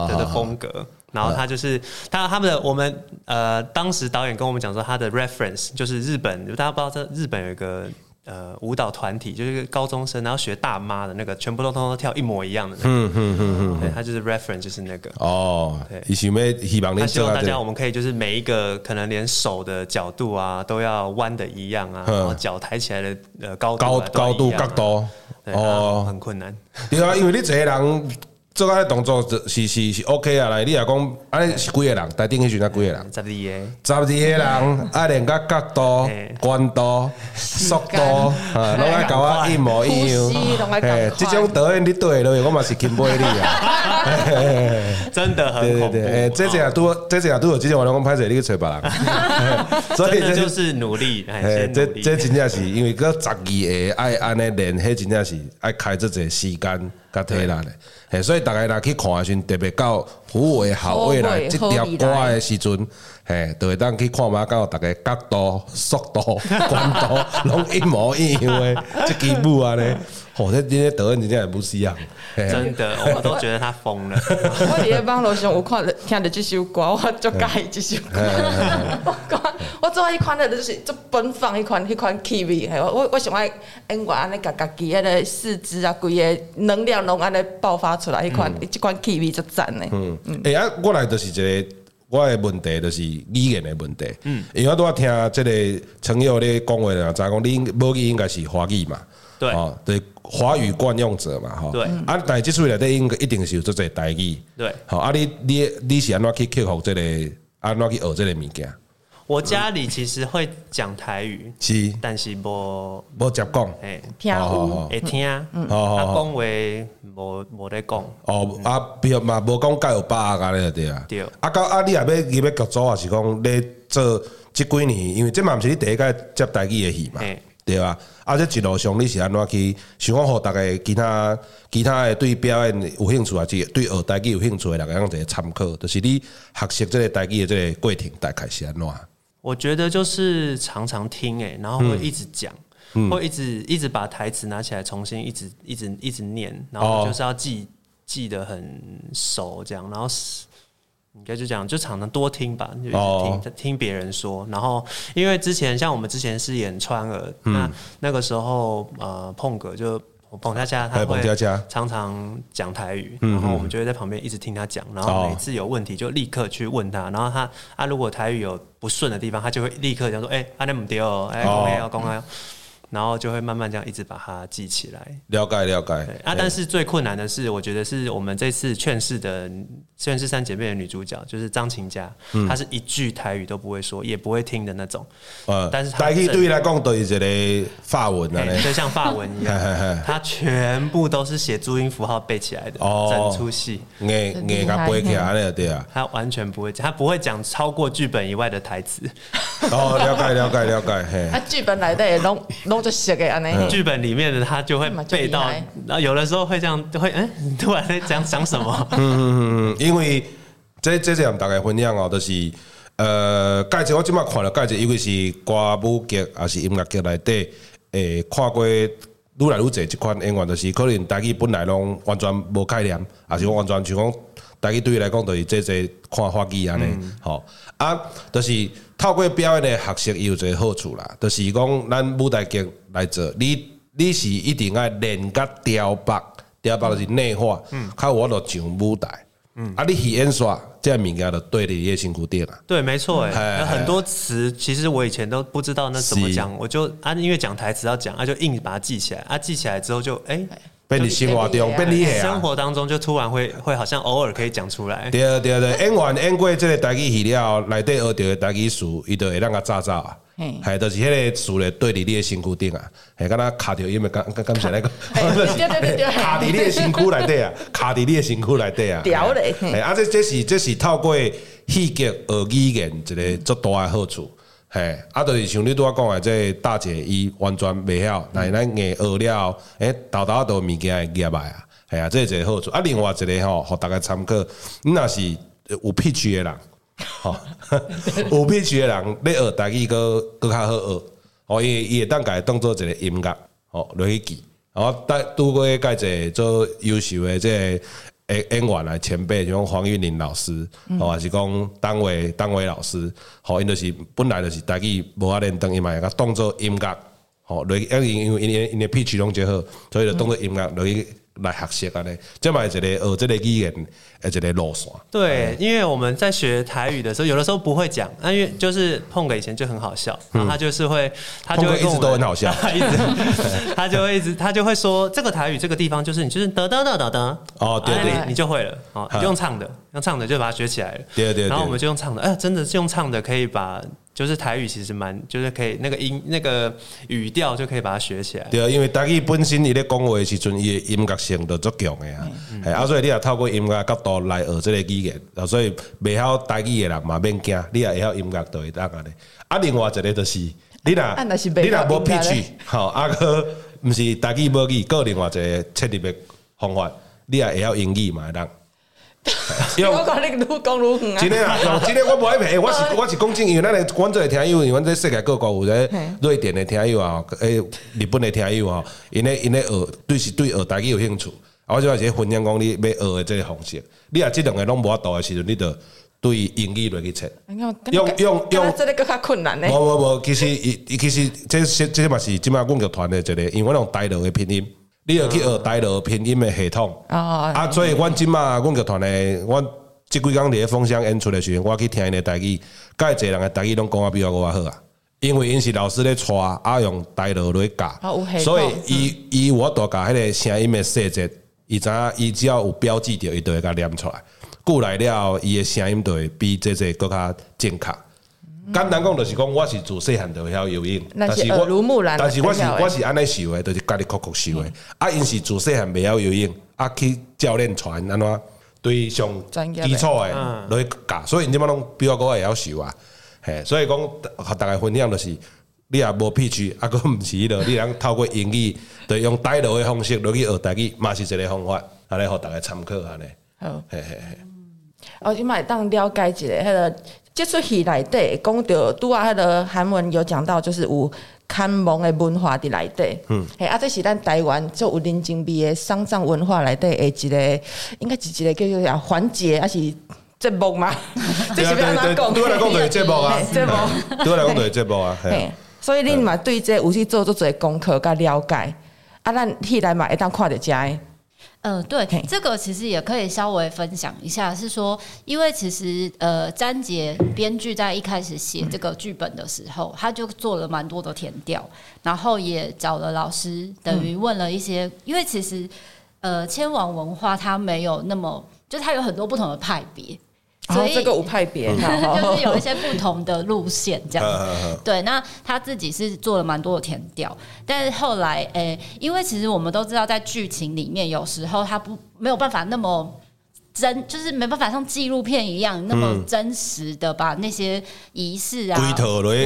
的风格。然后他就是他他们的我们呃，当时导演跟我们讲说，他的 reference 就是日本，大家不知道这日本有一个。呃，舞蹈团体就是高中生，然后学大妈的那个，全部都通通跳一模一样的那个。嗯嗯嗯嗯，对，他就是 reference 就是那个。哦，对，他希望大家我们可以就是每一个可能连手的角度啊都要弯的一样啊，然后脚抬起来的呃高高高度角度，哦，很困难。对啊，因为你这些人。做个动作是是是 OK 啊！来，你若讲安尼是几个人？台顶迄阵啊几个人？十二个。十二个人爱练个角度、宽度、速度，啊，拢爱甲我一模一样。哎，即种导演你对了，我嘛是钦佩你啊！真的很恐怖。哎，这这样都这这样都有之前我讲拍摄你去找别人。所以这就是努力。哎，这这真正是因为个十二个爱安尼练，迄真正是爱开这个时间甲体力的。所以大家若去看的时阵，特别到胡为好未来即条歌的时阵，嘿，就会当去看嘛，到大家角度、速度、宽度拢一模一样的，这几部啊咧，吼，这今天导演真正也不是一样，真的，我都觉得他疯了。我伫咧网络上有看，听着这首歌，我就介意这首歌。我做爱看的就是就奔放一款一款气味，我我我想爱演员安尼，家家己迄个四肢啊，规个能量拢安尼爆发出来，一款这款气味就赞嘞。嗯嗯。哎呀，我来就是一个我的问题，就是语言的问题。嗯。因为我听这个朋友咧讲话啦，再讲你母语应该是华语嘛？对。哦，对，华语惯用者嘛，哈。对。啊，但系这出来的应该一定是有做这台语。对。好，啊，你你你是安怎去克服这个？安怎去学这个物件？我家里其实会讲台语，是，但是无无接讲，哎，听会听，啊，讲话无无咧讲，哦，啊，比如嘛，无讲加有把握咧，对啊，对，啊，到啊，你也要入要剧组啊，是讲咧做即几年，因为这嘛毋是你第一届接台语的戏嘛，对啊？啊，这一路上你是安怎去想讲，互逐个其他其他的对表演有兴趣啊，即对学台语有兴趣的人，个样一个参考，就是你学习即个台语的即个过程大概是安怎？我觉得就是常常听哎、欸，然后会一直讲，嗯、会一直一直把台词拿起来重新一直一直一直念，然后就是要记、哦、记得很熟这样，然后应该就这样，就常常多听吧，就听、哦、听别人说。然后因为之前像我们之前是演川儿，嗯、那那个时候呃碰哥就。彭佳佳，他会常常讲台语，然后我们就会在旁边一直听他讲，然后每次有问题就立刻去问他，然后他啊，如果台语有不顺的地方，他就会立刻讲说：“哎，阿那姆丢，哎，公开要公开。”然后就会慢慢这样一直把它记起来。了解了解。啊，但是最困难的是，我觉得是我们这次劝世的劝世三姐妹的女主角，就是张琴佳，她是一句台语都不会说，也不会听的那种。呃，但是台语对于来讲都是一个法文啊，就像法文一样，她全部都是写注音符号背起来的。哦，整出戏，哎哎，他背起来了，对啊，她完全不会讲，她不会讲超过剧本以外的台词。哦，了解了解了解，嘿，啊，剧本来的也拢拢。就写给安内，剧本里面的他就会背到，然后有的时候会这样，会嗯，你突然在讲讲什么？嗯嗯嗯，因为这这是大概分享哦，就是呃，介绍我今麦看了介绍，因为是歌舞剧还是音乐剧内底，诶，看过愈来愈侪这款演员，就是可能大家本来拢完全无概念，还是完全像讲大家对伊来讲，就是这这看话剧安尼，好啊，就是。透过表演的学习，有一个好处啦，就是讲咱舞台剧来做，你你是一定要练甲雕白，雕白就是内化，嗯，较有法度上舞台，嗯，啊，你去演耍，这物件就对你的身躯顶啊。对，没错，哎，有很多词，其实我以前都不知道那怎么讲，我就啊，因为讲台词要讲，啊，就硬把它记起来，啊，记起来之后就哎。欸被你生活中，被你生活当中就突然会会好像偶尔可以讲出来。对对对，演完演过这个台语戏了，内底学着的台语词，伊就会让它炸炸啊。系，就是迄个词咧对你的身躯顶啊，系，敢若卡掉，因为刚刚刚才那个，卡伫你的身躯内底啊，卡伫你的身躯内底啊。屌嘞！系啊，这这是这是透过戏剧学语言一个足大的好处。嘿，啊，就是像你拄仔讲的，这大姐伊完全袂晓，但是咱硬学了，诶，豆豆都物件会夹来啊，系啊，这是一个好处。啊，另外一个吼，互大家参考，你若是有脾气的人，吼，有脾气的人，你学台语阁阁较好学，哦，伊伊会当家当做一个音乐，哦，落去记，然后带拄过介济做优秀的这个。演演员来前辈，就讲黄韵玲老师，哦，还是讲单位单位老师，吼，因就是本来就是家己无法练，等伊嘛，个当做音乐，吼，来因为因因因为脾气拢较好，所以就当做音乐来来学习安尼，这嘛是一个学这个语言呃一个路线。对，因为我们在学台语的时候，有的时候不会讲，那因为就是碰个以前就很好笑，然后他就是会，他就会一直都很好笑，一直 他就会一直他就会说这个台语这个地方就是你就是得得得得得哦，对对，你就会了，哦，用唱的用唱的就把它学起来了，对对，然后我们就用唱的，哎，真的是用唱的可以把。就是台语其实蛮，就是可以那个音那个语调就可以把它学起来。对啊，因为台语本身伊咧讲话的时阵，伊的音乐性就足强的啊。系啊，所以你也透过音乐角度来学这个语言，啊，所以未晓台语的人嘛免惊，你也会晓音乐就会当安尼。啊，另外一个就是你若你若无脾气，好，啊个毋是台语无语，个另外一个切入的方法，你也会晓英语嘛当。因为我讲你愈讲愈远啊！今天啊，今天我无爱骗，我是我是讲真，因为咱的观众的听友，因为这世界各国有咧瑞典的听友啊，诶，日本的听友啊，因咧因咧学，对是对学台语有兴趣。啊，我就话是分享讲你要学的这个方式。你啊，这两个拢无法度的时阵，你就对英语来去切。用用用，这个更加困难呢。无无无，其实伊其实这这这嘛是今麦阮剧团的一个，因为我用台语的拼音。你要去学台语拼音的系统，啊，所以阮即嘛阮个团的，阮即几工伫咧凤乡演出的时阵，我去听因的台语，介侪人的台语拢讲啊比我较好啊，因为因是老师咧带，啊用台语来教，所以伊伊我大家迄个声音的细节，伊知影伊只要有标记着，伊就会甲念出来，过来了，伊的声音就会比这这更较正确。简单讲就是讲，我是自细汉就会晓游泳，但是我但是我是我是安尼想的，就是家己苦苦想的。啊，因是自细汉袂晓游泳，啊去教练传安怎对上基础的落去教，所以因即马拢比我个会晓受啊。嘿，所以讲和大家分享就是，你也无脾气，啊，佫毋是迄落，你通透过英语，对用台语的方式落去学台语，嘛是一个方法，安尼互大家参考安尼。好，嘿嘿嘿。哦，即马会当了解一个迄个。这出戏内底讲到，拄啊，迄个韩文有讲到，就是有看蒙的文化伫内底。嗯，嘿，啊，这是咱台湾做有林静美的丧葬文化内底的一个，应该是一个叫做啥环节，还是节目嘛？这是要安怎讲？对我来讲就是节目啊，节目。对我来讲就是节目啊。嘿，所以你嘛对这有去做做做功课甲了解，啊，咱戏内嘛会当看到这个。嗯、呃，对，这个其实也可以稍微分享一下，是说，因为其实呃，詹杰编剧在一开始写这个剧本的时候，他就做了蛮多的填调，然后也找了老师，等于问了一些，因为其实呃，千王文化它没有那么，就是它有很多不同的派别。所以这个无派别，就是有一些不同的路线这样。对，那他自己是做了蛮多的填调，但是后来，诶、欸，因为其实我们都知道，在剧情里面，有时候他不没有办法那么。真就是没办法像纪录片一样那么真实的把那些仪式啊、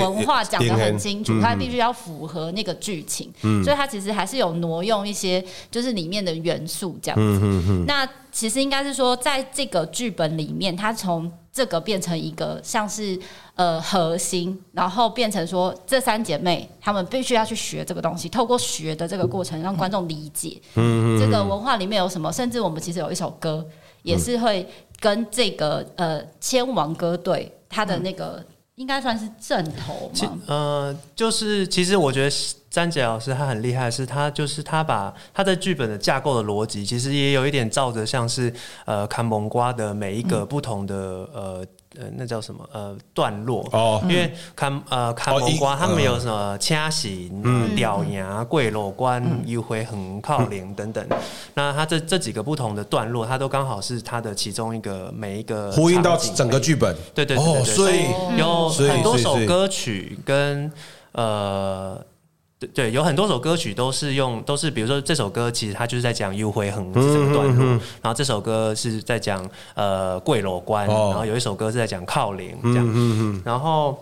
文化讲得很清楚，它必须要符合那个剧情，所以它其实还是有挪用一些就是里面的元素这样子。那其实应该是说，在这个剧本里面，它从这个变成一个像是呃核心，然后变成说这三姐妹她们必须要去学这个东西，透过学的这个过程让观众理解这个文化里面有什么，甚至我们其实有一首歌。也是会跟这个呃千王歌队他的那个应该算是正头嘛，呃，就是其实我觉得詹杰老师他很厉害，是他就是他把他的剧本的架构的逻辑，其实也有一点照着像是呃看蒙瓜的每一个不同的呃。呃，那叫什么？呃，段落哦，因为看呃看蒙瓜他们有什么掐形、獠牙、桂罗关、迂回横靠铃等等。那他这这几个不同的段落，它都刚好是他的其中一个每一个呼应到整个剧本。对对对，对，所以有很多首歌曲跟呃。对对，有很多首歌曲都是用，都是比如说这首歌其实它就是在讲幽回横这个段落，然后这首歌是在讲呃跪裸关，然后有一首歌是在讲靠灵这样，然后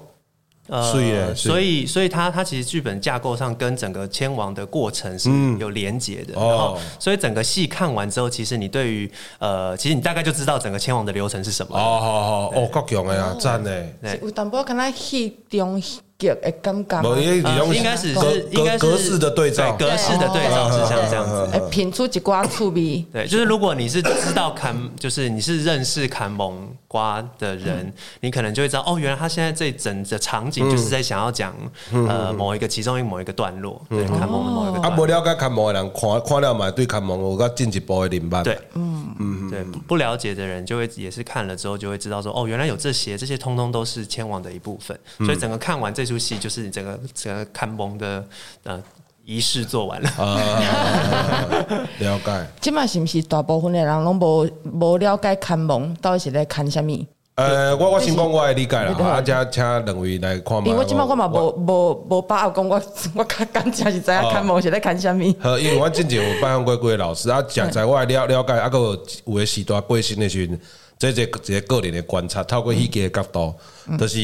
呃，所以所以它它其实剧本架构上跟整个千王的过程是有连结的，然后所以整个戏看完之后，其实你对于呃，其实你大概就知道整个千王的流程是什么。哦哦哦，哦，够强的呀，赞的。有淡薄可能戏中。应该是是应该是格式的对照，格式的对照是像这样子，哎，品出一瓜醋味。对，就是如果你是知道看，就是你是认识看蒙瓜的人，你可能就会知道，哦，原来他现在这整个场景就是在想要讲呃某一个其中一某一个段落，对看蒙的某一个。啊，不了解看蒙的人看看了嘛，对看蒙有个进一步的认识。对，嗯嗯，对，不了解的人就会也是看了之后就会知道说，哦，原来有这些，这些通通都是千王的一部分，所以整个看完这。出戏就是你整个整个看蒙的呃仪式做完了，了解。今嘛是不是大部分的人拢无无了解看蒙到底是在看什么？呃，我我先讲我的理解啦，啊，再请两位来看。因为我今麦我嘛无无无把握讲，我我较感觉是知影看蒙是在看啥物。好，因为我之前有拜访过几位老师啊，讲在我了了解，啊个有个时段过身的时阵，这这这个个人的观察，透过戏剧的角度，就是。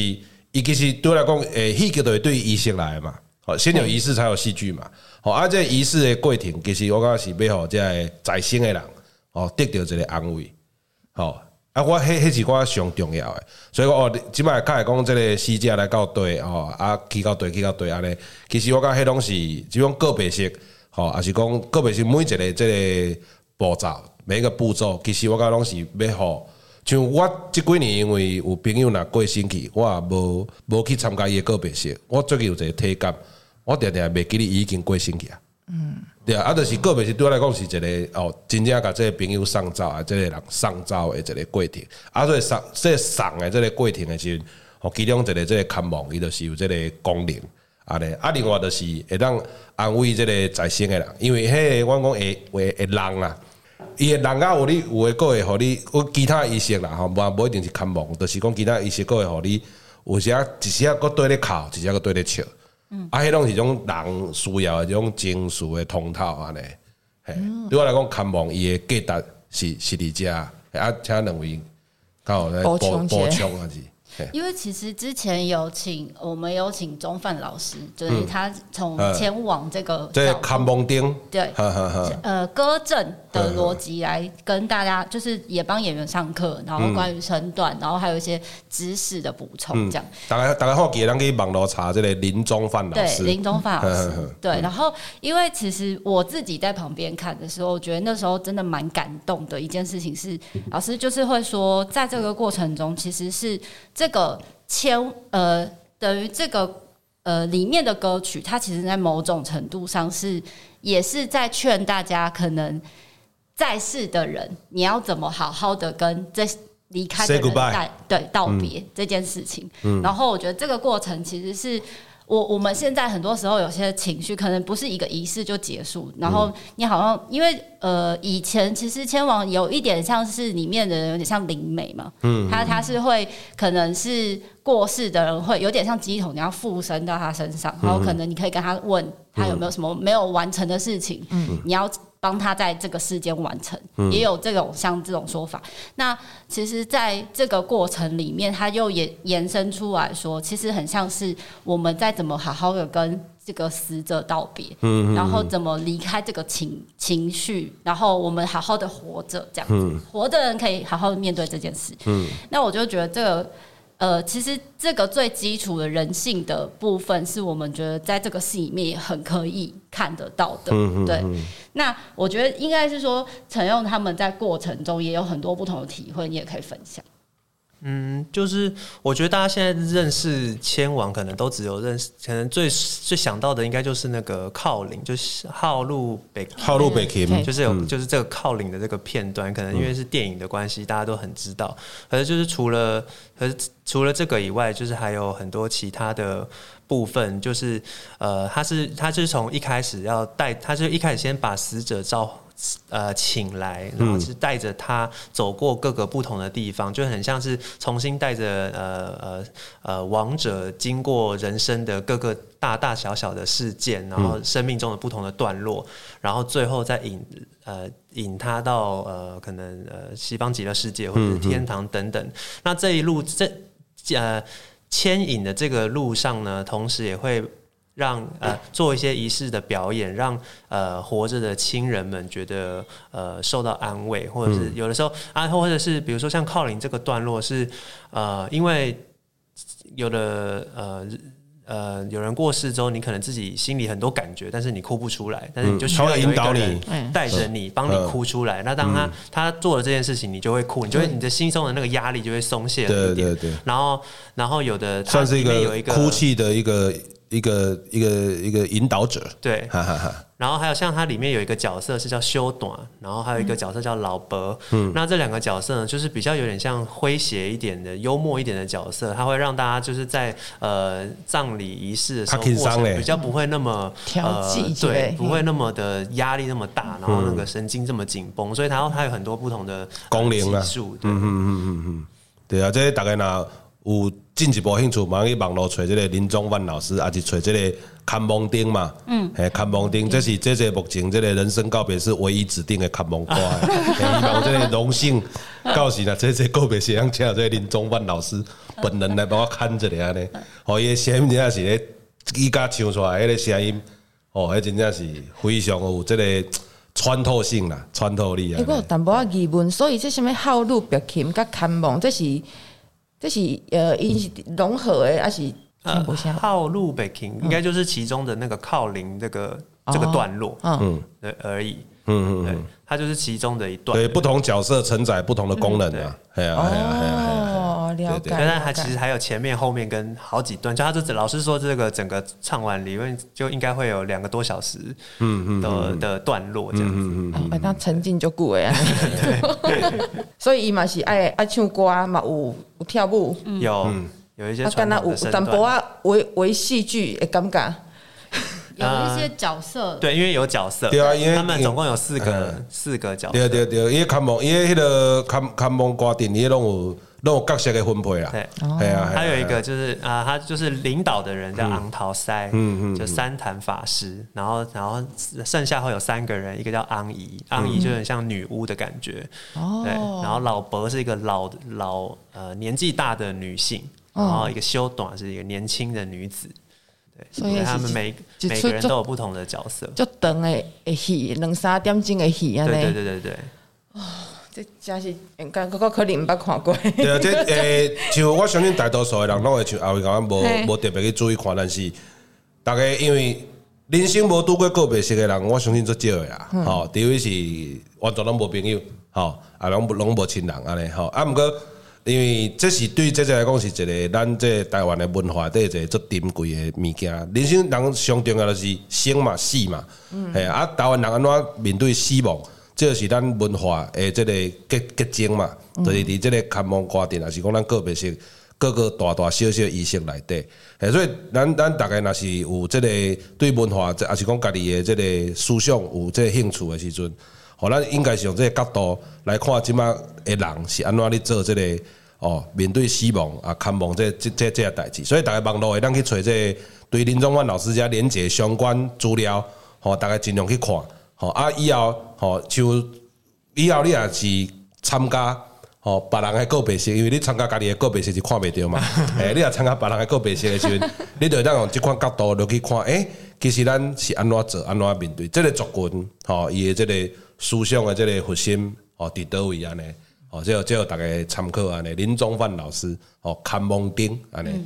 伊其实对我来讲，诶，戏剧都是对仪式来的嘛，好，先有仪式才有戏剧嘛，好，啊，这仪式的过程，其实我感觉是要互这个在生的人，哦，得到一个安慰，好，啊，我迄迄是我上重要的，所以我哦，即摆较会讲这个死者来到对，哦，啊，去到对，去到对安尼，其实我感觉迄拢是即种个别式，吼，也是讲个别式每一个这个步骤，每一个步骤，其实我感觉拢是要互。像我这几年，因为有朋友若过身去，我也无无去参加伊个个别式。我最近有一个体感，我定定袂记得伊已经过身去啊。嗯，对啊，啊，就是个别是对我来讲是一个哦，真正甲这个朋友送走啊，这个人送走的一个过程。啊，所以送这个送的这个过程的时，哦，其中一个这个看望，伊就是有这个功能啊咧。啊，另外就是会当安慰这个在生的人，因为迄个我讲会会会人啊。伊个人啊，有你有诶，个会互你，我其他医生啦，吼，无无一定是看望，就是讲其他医生个会互你，有时啊，一时啊，搁对咧哭，一时啊，搁对咧笑，嗯，啊，迄拢是种人需要诶，种情绪的通透安尼，嘿，对我来讲，看望伊的价值是是伫遮，啊，请两位，好来补补充啊是。因为其实之前有请我们有请钟范老师，就是他从前往这个对看蒙丁。对，呃歌正的逻辑来跟大家，就是也帮演员上课，然后关于身段，然后还有一些知识的补充，这样。大家大家好，记得可以网络查这个林钟范老师，对林钟范老师，对。然后因为其实我自己在旁边看的时候，我觉得那时候真的蛮感动的一件事情是，老师就是会说，在这个过程中，其实是。这个千呃，等于这个呃里面的歌曲，它其实在某种程度上是也是在劝大家，可能在世的人，你要怎么好好的跟这离开的人带对道别、嗯、这件事情。嗯、然后我觉得这个过程其实是。我我们现在很多时候有些情绪可能不是一个仪式就结束，然后你好像因为呃以前其实千王有一点像是里面的人有点像灵媒嘛，嗯，他他是会可能是过世的人会有点像鸡桶，你要附身到他身上，然后可能你可以跟他问他有没有什么没有完成的事情，嗯，你要。帮他在这个世间完成，也有这种像这种说法。那其实，在这个过程里面，他又延延伸出来说，其实很像是我们在怎么好好的跟这个死者道别，嗯，然后怎么离开这个情情绪，然后我们好好的活着，这样子，活的人可以好好的面对这件事。嗯，那我就觉得这个。呃，其实这个最基础的人性的部分，是我们觉得在这个戏里面也很可以看得到的。嗯、对，那我觉得应该是说，陈用他们在过程中也有很多不同的体会，你也可以分享。嗯，就是我觉得大家现在认识千王，可能都只有认识，可能最最想到的应该就是那个靠岭，就是号路北号路北 Kim，就是有就是这个靠岭的这个片段，可能因为是电影的关系，大家都很知道。可是就是除了，可是除了这个以外，就是还有很多其他的部分，就是呃，他是他是从一开始要带，他就一开始先把死者召。呃，请来，然后是带着他走过各个不同的地方，就很像是重新带着呃呃呃王者经过人生的各个大大小小的事件，然后生命中的不同的段落，然后最后再引呃引他到呃可能呃西方极乐世界或者是天堂等等。那这一路这呃牵引的这个路上呢，同时也会。让呃做一些仪式的表演，让呃活着的亲人们觉得呃受到安慰，或者是有的时候啊，或者是比如说像靠灵这个段落是呃因为有的呃呃有人过世之后，你可能自己心里很多感觉，但是你哭不出来，但是你就需要引导你带着你，帮你哭出来。那当他他做了这件事情，你就会哭，你就会你的心中的那个压力就会松懈了一点。对对对。然后然后有的算是一个哭泣的一个。一个一个一个引导者，对，然后还有像它里面有一个角色是叫修短，然后还有一个角色叫老伯，嗯，那这两个角色呢，就是比较有点像诙谐一点的、幽默一点的角色，它会让大家就是在呃葬礼仪式的时候过程比较不会那么呃对，不会那么的压力那么大，然后那个神经这么紧绷，所以它它有很多不同的功能啊，嗯嗯嗯嗯嗯，对啊，这些大概呢。有进一步兴趣，忙去网络找这个林宗万老师，也是找这个看蒙丁嘛？嗯，嘿，看蒙丁，这是这是目前这个人生告别是唯一指定的看蒙瓜。希望这个荣幸告诉呢，这这告别是想请这个林宗万老师本人来帮我看着的呢。哦，伊的声音真正是咧，伊家唱出来迄个声音，哦，迄真正是非常有这个穿透性啦，穿透力啊。不过淡薄仔疑问，所以这什么号路北 Kim 甲看蒙，这是？这是呃，因是融合的，还是不像？号路北 Kim 应该就是其中的那个靠邻这个这个段落，嗯，对而已，嗯嗯，它就是其中的一段。对，不同角色承载不同的功能啊，对。啊，对啊，哦，了解。但是它其实还有前面、后面跟好几段，就他这老师说，这个整个唱完理论就应该会有两个多小时，嗯嗯的的段落这样子，嗯嗯，把它沉浸就过呀。对，所以伊嘛是爱爱唱歌嘛有有。跳舞。有有一些，跟他舞，但不啊为为戏剧的感觉，有一些角色，对，因为有角色，对啊，因为他们总共有四个四个角色，对对对，因为看蒙，因为迄个看看蒙瓜电影拢有拢有角色的分配啦，对，系啊，还有一个就是啊，他就是领导的人叫昂桃塞，嗯嗯，就三坛法师，然后然后剩下会有三个人，一个叫昂姨，昂姨就很像女巫的感觉，哦，对，然后老伯是一个老老。呃，年纪大的女性，然后一个修短是一个年轻的女子。对，所以他们每每个人都有不同的角色。就长的的戏，两三点钟的戏啊，对对对对对。哦，这真是应该个个可能捌看过。对啊，这诶，就我相信大多数的人拢会像阿伟讲，无无特别去注意看，但是大概因为人生无拄过告别式的人，我相信足少的啦。吼，除非是完全拢无朋友，吼，啊，拢拢无亲人安尼，吼，啊，毋过。因为这是对这只来讲是一个咱这台湾的文化，底一个最珍贵的物件。人生人上重要的是生嘛死嘛，哎啊，台湾人安怎面对死亡，这个是咱文化的这个结结晶嘛，就是伫这个看望家庭，也是讲咱个别是各个大大小小仪式内底。诶，所以咱咱大概若是有即个对文化，也是讲家己的即个思想有即个兴趣的时阵。哦，咱应该是用即个角度来看，即马诶人是安怎咧做即个哦，面对死亡啊，看望即即即即个代志。所以逐个网络会当去找即个对林宗万老师遮连接相关资料，吼，逐个尽量去看。吼啊，以后吼，像以后你也是参加吼别人的告别式，因为你参加家己的告别式是看袂到嘛。诶，你若参加别人的告别式的时阵，你就当用即款角度落去看，诶，其实咱是安怎做，安怎面对这个族群，吼，伊的即个。思想的这个核心哦，伫叨位安尼哦，这个这个大家参考安尼。林宗范老师哦，看望丁安尼。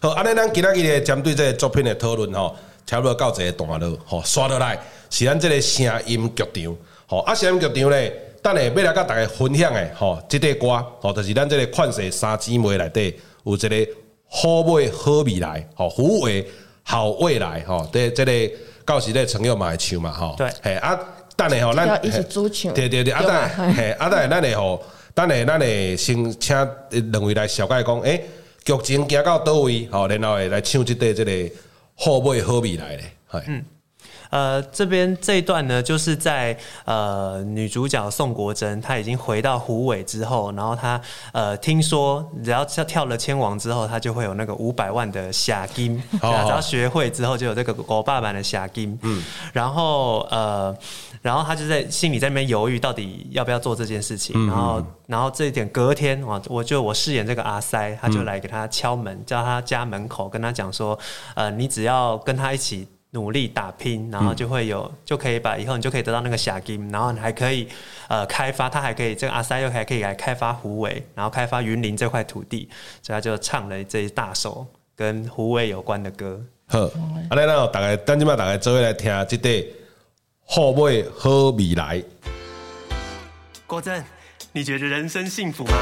好，安尼咱今仔日咧针对这个作品的讨论吼，差不多到这个段落吼，刷落来是咱这个声音剧场吼，啊声音剧场咧，等下要来甲大家分享的吼，这个歌吼，就是咱这个款式三姊妹内底有一个好美好未来吼，好未好未来吼，对这个到时咧朋友嘛会唱嘛吼，对，嘿啊。等下吼，咱对对对，阿等，嘿，阿等，咱会吼，等下咱会先请两位来小概讲，诶，剧情行到倒位，吼，然后会来唱即段即个好尾好未来咧，系。嗯呃，这边这一段呢，就是在呃女主角宋国珍，她已经回到虎尾之后，然后她呃听说只要跳了千王之后，她就会有那个五百万的下金，只要学会之后就有这个狗爸版的下金。嗯，然后呃，然后她就在心里在那边犹豫，到底要不要做这件事情。然后，然后这一点隔天啊，我就我饰演这个阿塞，他就来给他敲门，叫他家门口，跟他讲说，呃，你只要跟他一起。努力打拼，然后就会有，嗯、就可以把以后你就可以得到那个霞金，然后你还可以呃开发，他还可以这个阿塞又还可以来开发虎尾，然后开发云林这块土地，所以他就唱了这一大首跟虎尾有关的歌。好，阿来那大概等阵嘛，大概做来听这对好尾好未来。郭珍，你觉得人生幸福吗？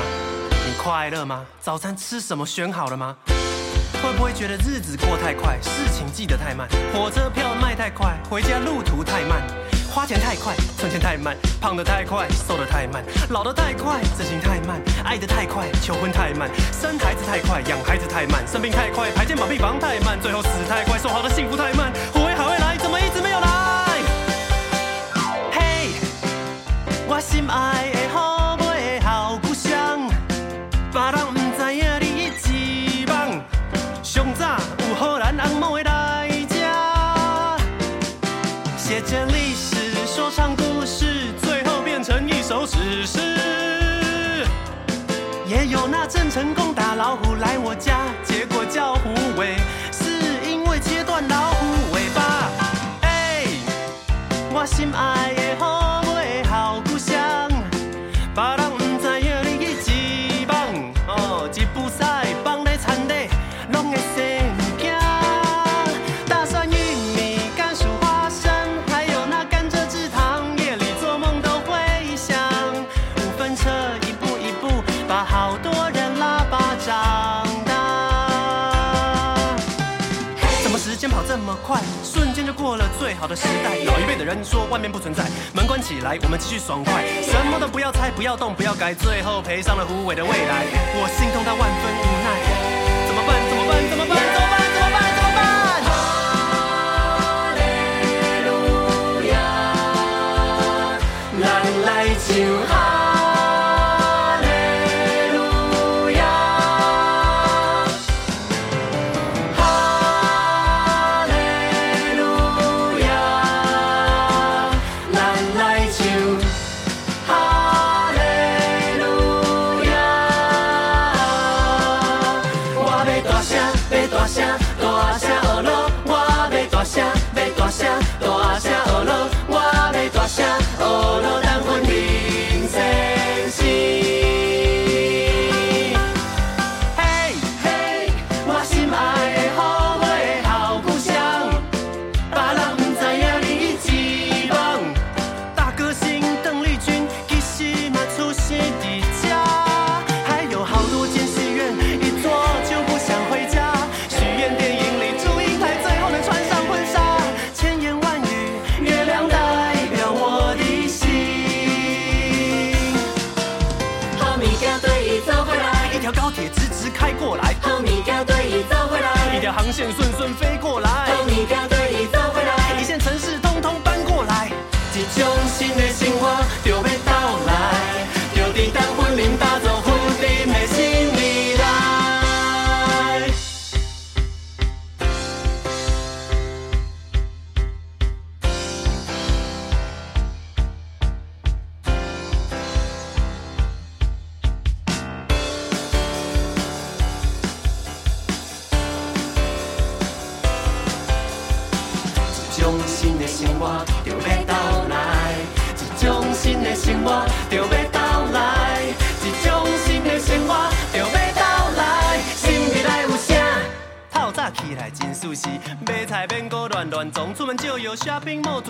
你快乐吗？早餐吃什么选好了吗？会不会觉得日子过太快，事情记得太慢，火车票卖太快，回家路途太慢，花钱太快，存钱太慢，胖得太快，瘦得太慢，老得太快，执行太慢，爱得太快，求婚太慢，生孩子太快，养孩子太慢，生病太快，排健保病房太慢，最后死太快，说好的幸福太慢，虎尾好未来怎么一直没有来？嘿，我心爱。只是，也有那郑成功打老虎来我家，结果叫虎尾，是因为切断老虎尾巴。哎，我心爱快，瞬间就过了最好的时代。老一辈的人说，外面不存在，门关起来，我们继续爽快，什么都不要猜，不要动，不要改，最后赔上了虎尾的未来。我心痛到万分无奈，怎么办？怎么办？怎么办？怎么办？怎么办？怎么办？哈利路亚，咱来唱哈。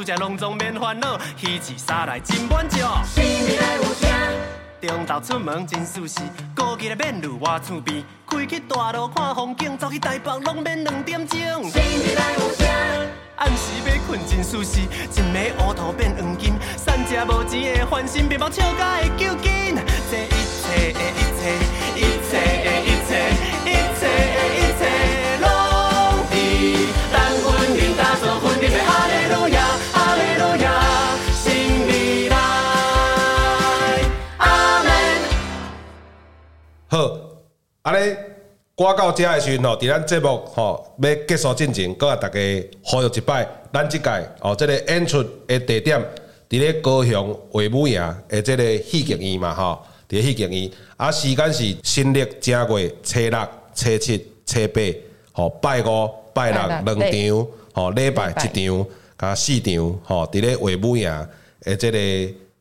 厝食拢总免烦恼，喜气沙来真满足。新未来有啥？中昼出门真舒适，高铁来免路我厝边，开去大路看风景，走去台北拢免两点钟。新未来有啥？暗时要困真舒适，一暝乌头变黄金，三只无钱的欢心，面包笑甲会揪紧。这一切的一切，一切，好，安尼歌到遮的时阵吼，伫咱节目吼要结束进前，搁甲大家呼吁一摆，咱即届哦，即个演出的地点伫咧高雄卫武营的即个戏剧院嘛吼，伫咧戏剧院，啊时间是新历正月初六、初七、初八，吼拜五、拜六两场，吼礼拜一场，甲四场，吼伫咧卫武营的即个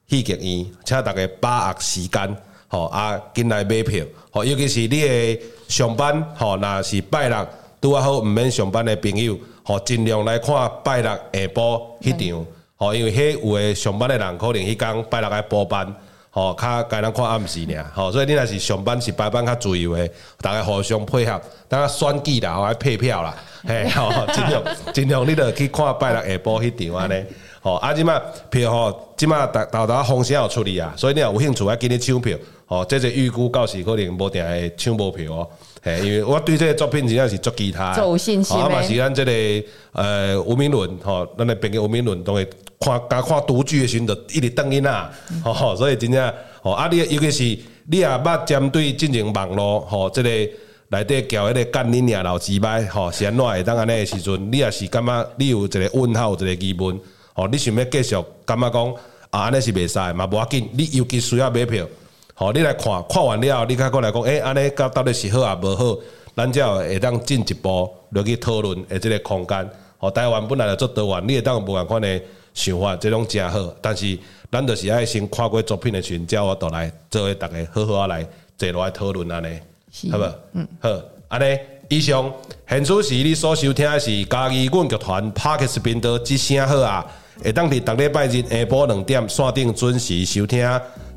戏剧院，请大家把握时间。吼啊，紧来买票，吼，尤其是你诶上班，吼，若是拜六拄啊好毋免上班诶朋友，吼，尽量来看拜六下晡迄场，吼，因为迄有诶上班诶人可能迄工拜六爱补班，吼，较该咱看暗时尔，吼，所以你若是上班是排班较自由诶，逐个互相配合，等下选举啦，吼，爱配票啦，嘿，吼，尽量尽量你着去看拜六下晡迄场安尼。吼，啊，即马票吼，即马逐逐逐风声有出去啊，所以你若有兴趣爱紧日抢票。哦，这个预估到时可能无定会抢无票哦，嘿，因为我对这个作品真正是足其他，有信心。啊嘛是咱这个呃吴明伦吼，咱的朋友吴明伦都会看，甲看独剧的时阵就一直等因啊，吼，所以真正吼啊，你尤其是你也捌针对进行网络吼，这个内底交迄个干恁娘老几摆吼，是安怎会当安尼的时阵，你也是感觉你有一个问号，有一个疑问，吼，你想要继续感觉讲啊，安尼是袂使嘛，无要紧，你尤其需要买票。哦，你来看看完了，你再过来讲，诶，安尼到到底是好啊，无好？咱才会当进一步落去讨论诶，即个空间。哦，台湾本来就做台湾，你会当有无共款诶想法，即种诚好。但是咱就是爱先看过作品诶群，叫我倒来做为逐个好好啊来坐落来讨论安尼，好无？嗯，好，安尼以上，现此时你所收听的是嘉义阮剧团 Podcast 频道之声好啊，会当伫逐礼拜日下晡两点线顶准时收听。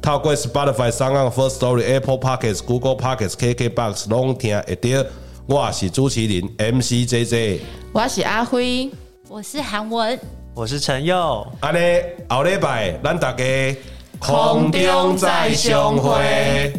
透过 Spotify、SoundOn、First Story、Apple Podcasts、Google Podcasts、KKBox 拢听得到。我是朱麒麟 MC JJ，我是阿辉，我是韩文，我是陈佑。安尼后礼拜咱大家空中再相会。